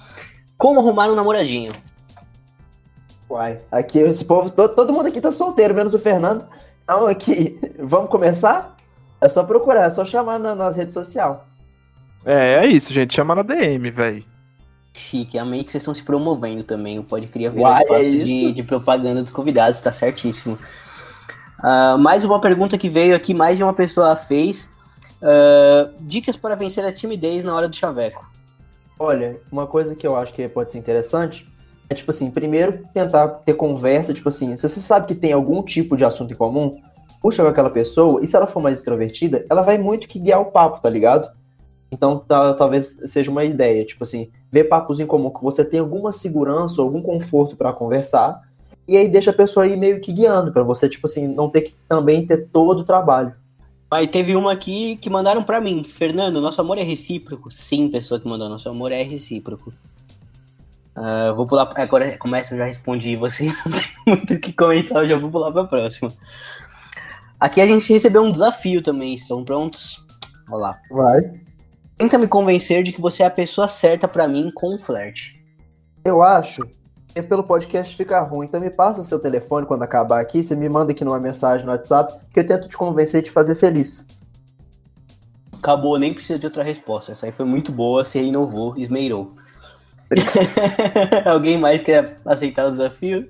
Como arrumar um namoradinho? Uai, aqui esse povo, todo, todo mundo aqui tá solteiro, menos o Fernando. Então aqui, vamos começar? É só procurar, é só chamar na, nas redes sociais. É, é isso, gente. Chama na DM, velho. Chique, amei que vocês estão se promovendo também. O Pode Cria virar Uai, espaço é de, de propaganda dos convidados, tá certíssimo. Ah, mais uma pergunta que veio aqui, mais de uma pessoa fez. Ah, dicas para vencer a timidez na hora do chaveco. Olha, uma coisa que eu acho que pode ser interessante é, tipo assim, primeiro tentar ter conversa, tipo assim, se você sabe que tem algum tipo de assunto em comum, puxa com aquela pessoa, e se ela for mais extrovertida, ela vai muito que guiar o papo, tá ligado? Então, tá- talvez seja uma ideia, tipo assim, ver papos em comum que você tem alguma segurança, algum conforto pra conversar, e aí deixa a pessoa aí meio que guiando, pra você, tipo assim, não ter que também ter todo o trabalho. Aí teve uma aqui que mandaram pra mim. Fernando, nosso amor é recíproco? Sim, pessoa que mandou, nosso amor é recíproco. Ah, vou pular. Agora começa, eu já respondi. Vocês não tem muito o que comentar, eu já vou pular pra próxima. Aqui a gente recebeu um desafio também. Estão prontos? Olha lá. Vai. Tenta me convencer de que você é a pessoa certa pra mim com um flerte. Eu acho que pelo podcast fica ruim. Então me passa seu telefone quando acabar aqui. Você me manda aqui numa mensagem no WhatsApp que eu tento te convencer e te fazer feliz. Acabou, nem precisa de outra resposta. Essa aí foi muito boa, você inovou, esmeirou. Alguém mais quer aceitar o desafio?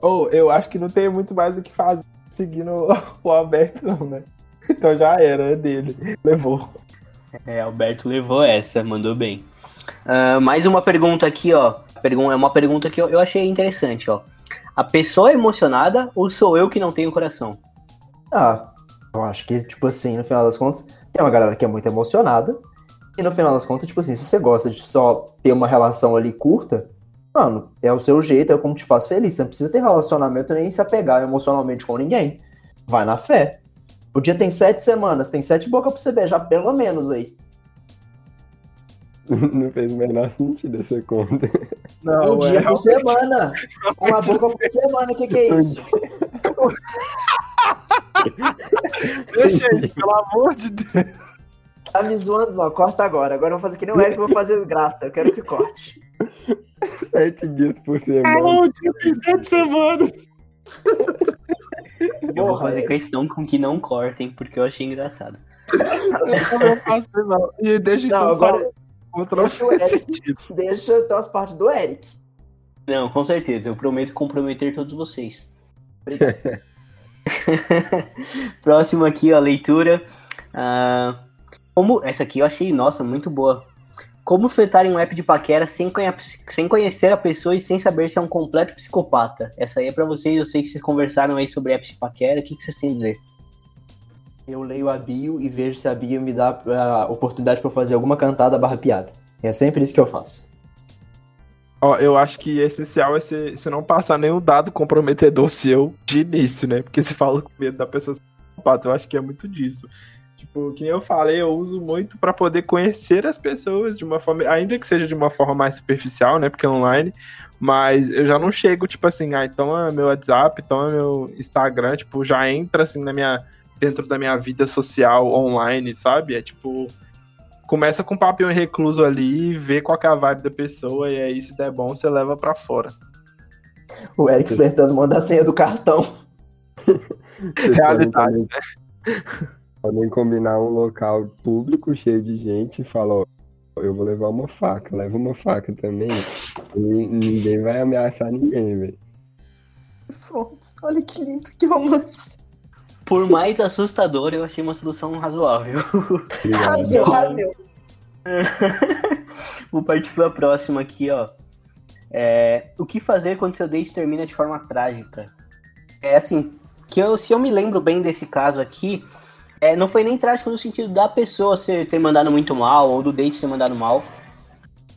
Ou eu acho que não tem muito mais o que fazer seguindo o Alberto, não, né? Então já era, é dele. Levou. É, Alberto levou essa, mandou bem. Ah, mais uma pergunta aqui, ó. É uma pergunta que eu, eu achei interessante, ó. A pessoa é emocionada ou sou eu que não tenho coração? Ah, eu acho que, tipo assim, no final das contas, tem uma galera que é muito emocionada. E no final das contas, tipo assim, se você gosta de só ter uma relação ali curta, mano, é o seu jeito, é como te faz feliz. Você não precisa ter relacionamento nem se apegar emocionalmente com ninguém. Vai na fé. O dia tem sete semanas, tem sete bocas pra você beijar, pelo menos aí. Não fez o menor sentido essa conta. Não, um dia é, por semana. Uma boca por semana, o que, que é isso? Deixa aí, pelo amor de Deus. Tá me zoando? Não, corta agora. Agora eu vou fazer que nem o Eric, eu vou fazer graça. Eu quero que corte. Sete dias por semana. Não, tinha tem sete semanas. Eu vou Porra, fazer Eric. questão com que não cortem, porque eu achei engraçado. Eu não faço, não. E deixa Não, então agora- Deixa o Eric. Deixa então as partes do Eric. Não, com certeza, eu prometo comprometer todos vocês. Próximo aqui, ó, a leitura. Ah, como essa aqui eu achei, nossa, muito boa. Como flertar em um app de paquera sem, conhe- sem conhecer a pessoa e sem saber se é um completo psicopata? Essa aí é pra vocês, eu sei que vocês conversaram aí sobre apps de paquera, o que, que vocês têm a dizer? Eu leio a bio e vejo se a bio me dá a oportunidade pra eu fazer alguma cantada barra piada. É sempre isso que eu faço. Ó, eu acho que essencial é você, você não passar nenhum dado comprometedor seu de início, né? Porque você fala com medo da pessoa ser psicopata. Eu acho que é muito disso. Tipo, que nem eu falei, eu uso muito pra poder conhecer as pessoas de uma forma, ainda que seja de uma forma mais superficial, né? Porque é online, mas eu já não chego, tipo assim, ah, toma meu WhatsApp, toma meu Instagram, tipo, já entra assim na minha dentro da minha vida social online, sabe? É tipo, começa com um papinho recluso ali, vê qual que é a vibe da pessoa, e aí, se der bom, você leva pra fora. O Eric flertando manda a senha do cartão. Realidade, também- Podem combinar um local público cheio de gente e falar, ó, eu vou levar uma faca, leva uma faca também. E ninguém vai ameaçar ninguém, velho. Pronto. Olha que lindo, que romance. Por mais assustador, eu achei uma solução razoável. Razoável. Vou partir pra próxima aqui, ó. É, o que fazer quando seu date termina de forma trágica? É assim, que eu, se eu me lembro bem desse caso aqui, é, não foi nem trágico no sentido da pessoa ser, ter mandado muito mal, ou do date ter mandado mal.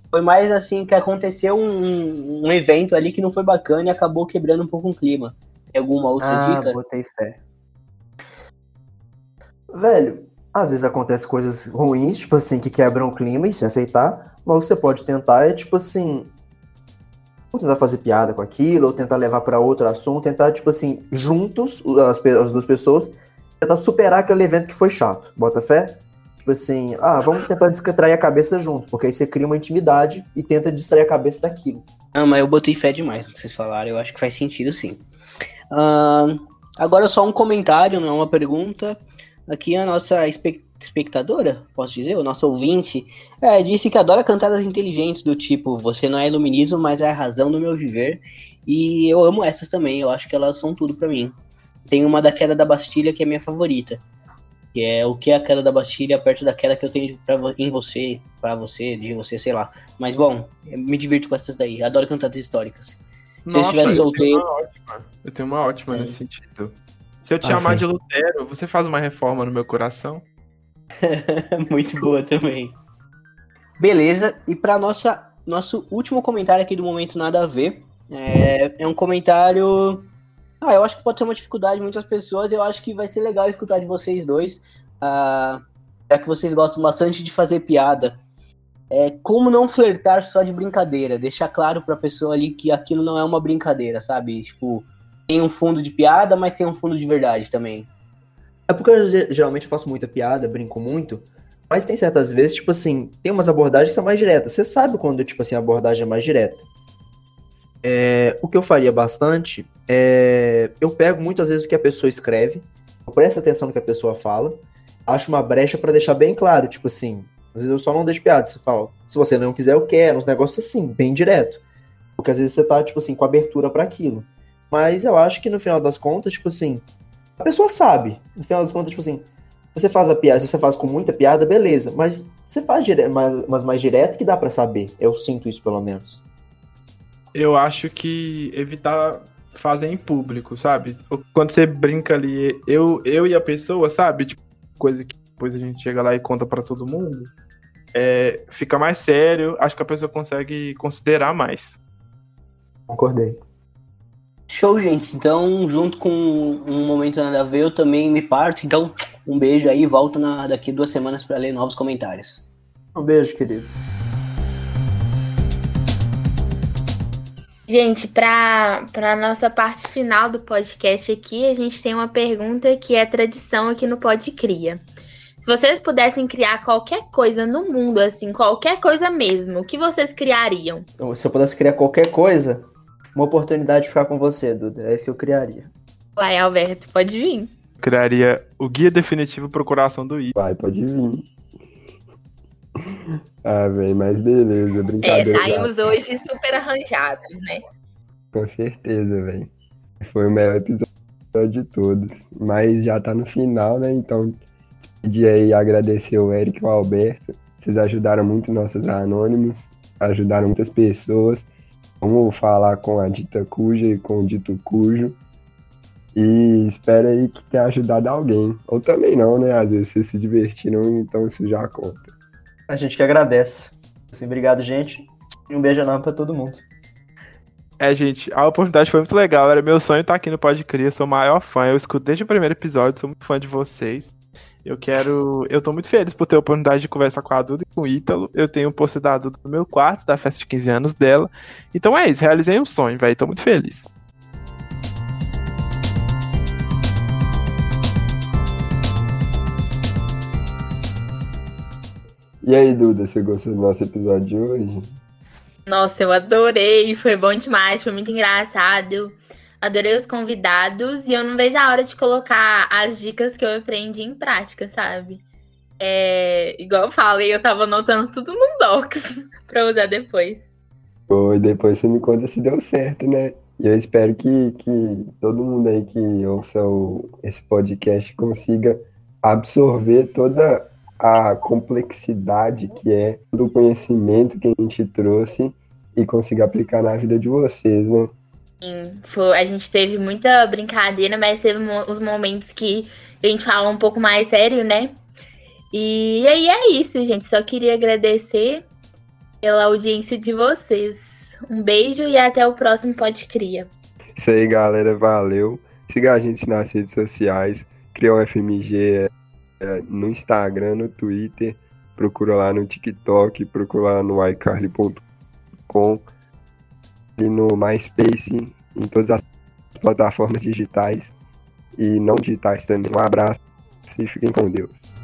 Foi mais assim que aconteceu um, um evento ali que não foi bacana e acabou quebrando um pouco o clima. Tem alguma outra Ah, dica? botei fé. Velho, às vezes acontece coisas ruins, tipo assim, que quebram o clima e se aceitar, mas você pode tentar é, tipo assim, ou tentar fazer piada com aquilo, ou tentar levar pra outro assunto, tentar, tipo assim, juntos, as, as duas pessoas, tentar superar aquele evento que foi chato. Bota fé? Tipo assim, ah, vamos tentar distrair a cabeça junto, porque aí você cria uma intimidade e tenta distrair a cabeça daquilo. Ah, mas eu botei fé demais no que vocês falaram, eu acho que faz sentido sim. Ahn, agora só um comentário, não é uma pergunta. Aqui a nossa espe- espectadora, posso dizer, o nosso ouvinte, é, disse que adora cantadas inteligentes do tipo Você não é iluminismo, mas é a razão do meu viver. E eu amo essas também, eu acho que elas são tudo pra mim. Tem uma da queda da Bastilha que é minha favorita. Que é o que é a queda da Bastilha perto da queda que eu tenho pra, em você, pra você, de você, sei lá. Mas bom, eu me divirto com essas daí. Adoro cantadas históricas. Se eu estivesse eu solteiro- tenho uma ótima. Eu tenho uma ótima É. nesse sentido. Se eu te Ah, sim. de Lutero, você faz uma reforma no meu coração? Muito boa também. Beleza, e para nossa nosso último comentário aqui do momento nada a ver, é, é um comentário. Ah, eu acho que pode ser uma dificuldade de muitas pessoas. Eu acho que vai ser legal escutar de vocês dois, ah, já que vocês gostam bastante de fazer piada. É, como não flertar só de brincadeira? Deixar claro pra pessoa ali que aquilo não é uma brincadeira, sabe? Tipo, tem um fundo de piada, mas tem um fundo de verdade também. É porque eu ge- geralmente faço muita piada, brinco muito, mas tem certas vezes, tipo assim, tem umas abordagens que são mais diretas. Você sabe quando, tipo assim, a abordagem é mais direta. É, o que eu faria bastante é. Eu pego muitas vezes o que a pessoa escreve, eu presto atenção no que a pessoa fala, acho uma brecha pra deixar bem claro, tipo assim. Às vezes eu só não deixo piada, você fala, se você não quiser, eu quero, uns negócios assim, bem direto. Porque às vezes você tá, tipo assim, com abertura pra aquilo. Mas eu acho que no final das contas, tipo assim, a pessoa sabe. No final das contas, tipo assim, você faz a piada, se você faz com muita piada, beleza. Mas você faz dire... mas, mas mais direto que dá pra saber. Eu sinto isso, pelo menos. Eu acho que evitar fazer em público, sabe? Quando você brinca ali, eu, eu e a pessoa, sabe? Tipo, coisa que depois a gente chega lá e conta pra todo mundo. É, fica mais sério, acho que a pessoa consegue considerar mais. Concordei. Show, gente. Então, junto com um momento nada a ver, eu também me parto. Então, um beijo aí. Volto na, daqui duas semanas para ler novos comentários. Um beijo, querido. Gente, para a nossa parte final do podcast aqui, a gente tem uma pergunta que é tradição aqui no Pod Cria. Se vocês pudessem criar qualquer coisa no mundo, assim, qualquer coisa mesmo, o que vocês criariam? Se eu pudesse criar qualquer coisa, uma oportunidade de ficar com você, Duda. É isso que eu criaria. Vai, Alberto, pode vir. Criaria o guia definitivo pro coração do I. Vai, pode vir. Ah, velho, mas beleza, É, brincadeira. saímos hoje super arranjados, né? Com certeza, velho. Foi o melhor episódio de todos. Mas já tá no final, né? Então, pedir aí agradecer o Eric e o Alberto. Vocês ajudaram muito nossos anônimos, ajudaram muitas pessoas. Vamos falar com a Dita Cuja e com o Dito Cujo. E espero aí que tenha ajudado alguém. Ou também não, né? Às vezes vocês se divertiram, então isso já conta. A gente que agradece. Assim, obrigado, gente. E um beijo enorme pra todo mundo. É, gente, a oportunidade foi muito legal. Era meu sonho estar aqui no Pode Cria. Sou o maior fã. Eu escuto desde o primeiro episódio. Sou muito fã de vocês. Eu quero. Eu tô muito feliz por ter a oportunidade de conversar com a Duda e com o Ítalo. Eu tenho um post da Duda no meu quarto, da festa de 15 anos dela. Então é isso, realizei um sonho, velho. Tô muito feliz. E aí, Duda, você gostou do nosso episódio de hoje? Nossa, eu adorei, foi bom demais, foi muito engraçado. Adorei os convidados e eu não vejo a hora de colocar as dicas que eu aprendi em prática, sabe? É, igual eu falei, eu tava anotando tudo num Docs pra usar depois. Pô, e depois você me conta se deu certo, né? E eu espero que, que todo mundo aí que ouça o, esse podcast consiga absorver toda a complexidade que é do conhecimento que a gente trouxe e consiga aplicar na vida de vocês, né? Sim, foi, a gente teve muita brincadeira, mas teve os momentos que a gente fala um pouco mais sério, né? E aí é isso, gente. Só queria agradecer pela audiência de vocês. Um beijo e até o próximo Pode Cria. Isso aí, galera. Valeu. Siga a gente nas redes sociais. Criou FMG no Instagram, no Twitter. Procura lá no TikTok. Procura lá no iCarly.com. E no MySpace. Em todas as plataformas digitais. E não digitais também. Um abraço e fiquem com Deus.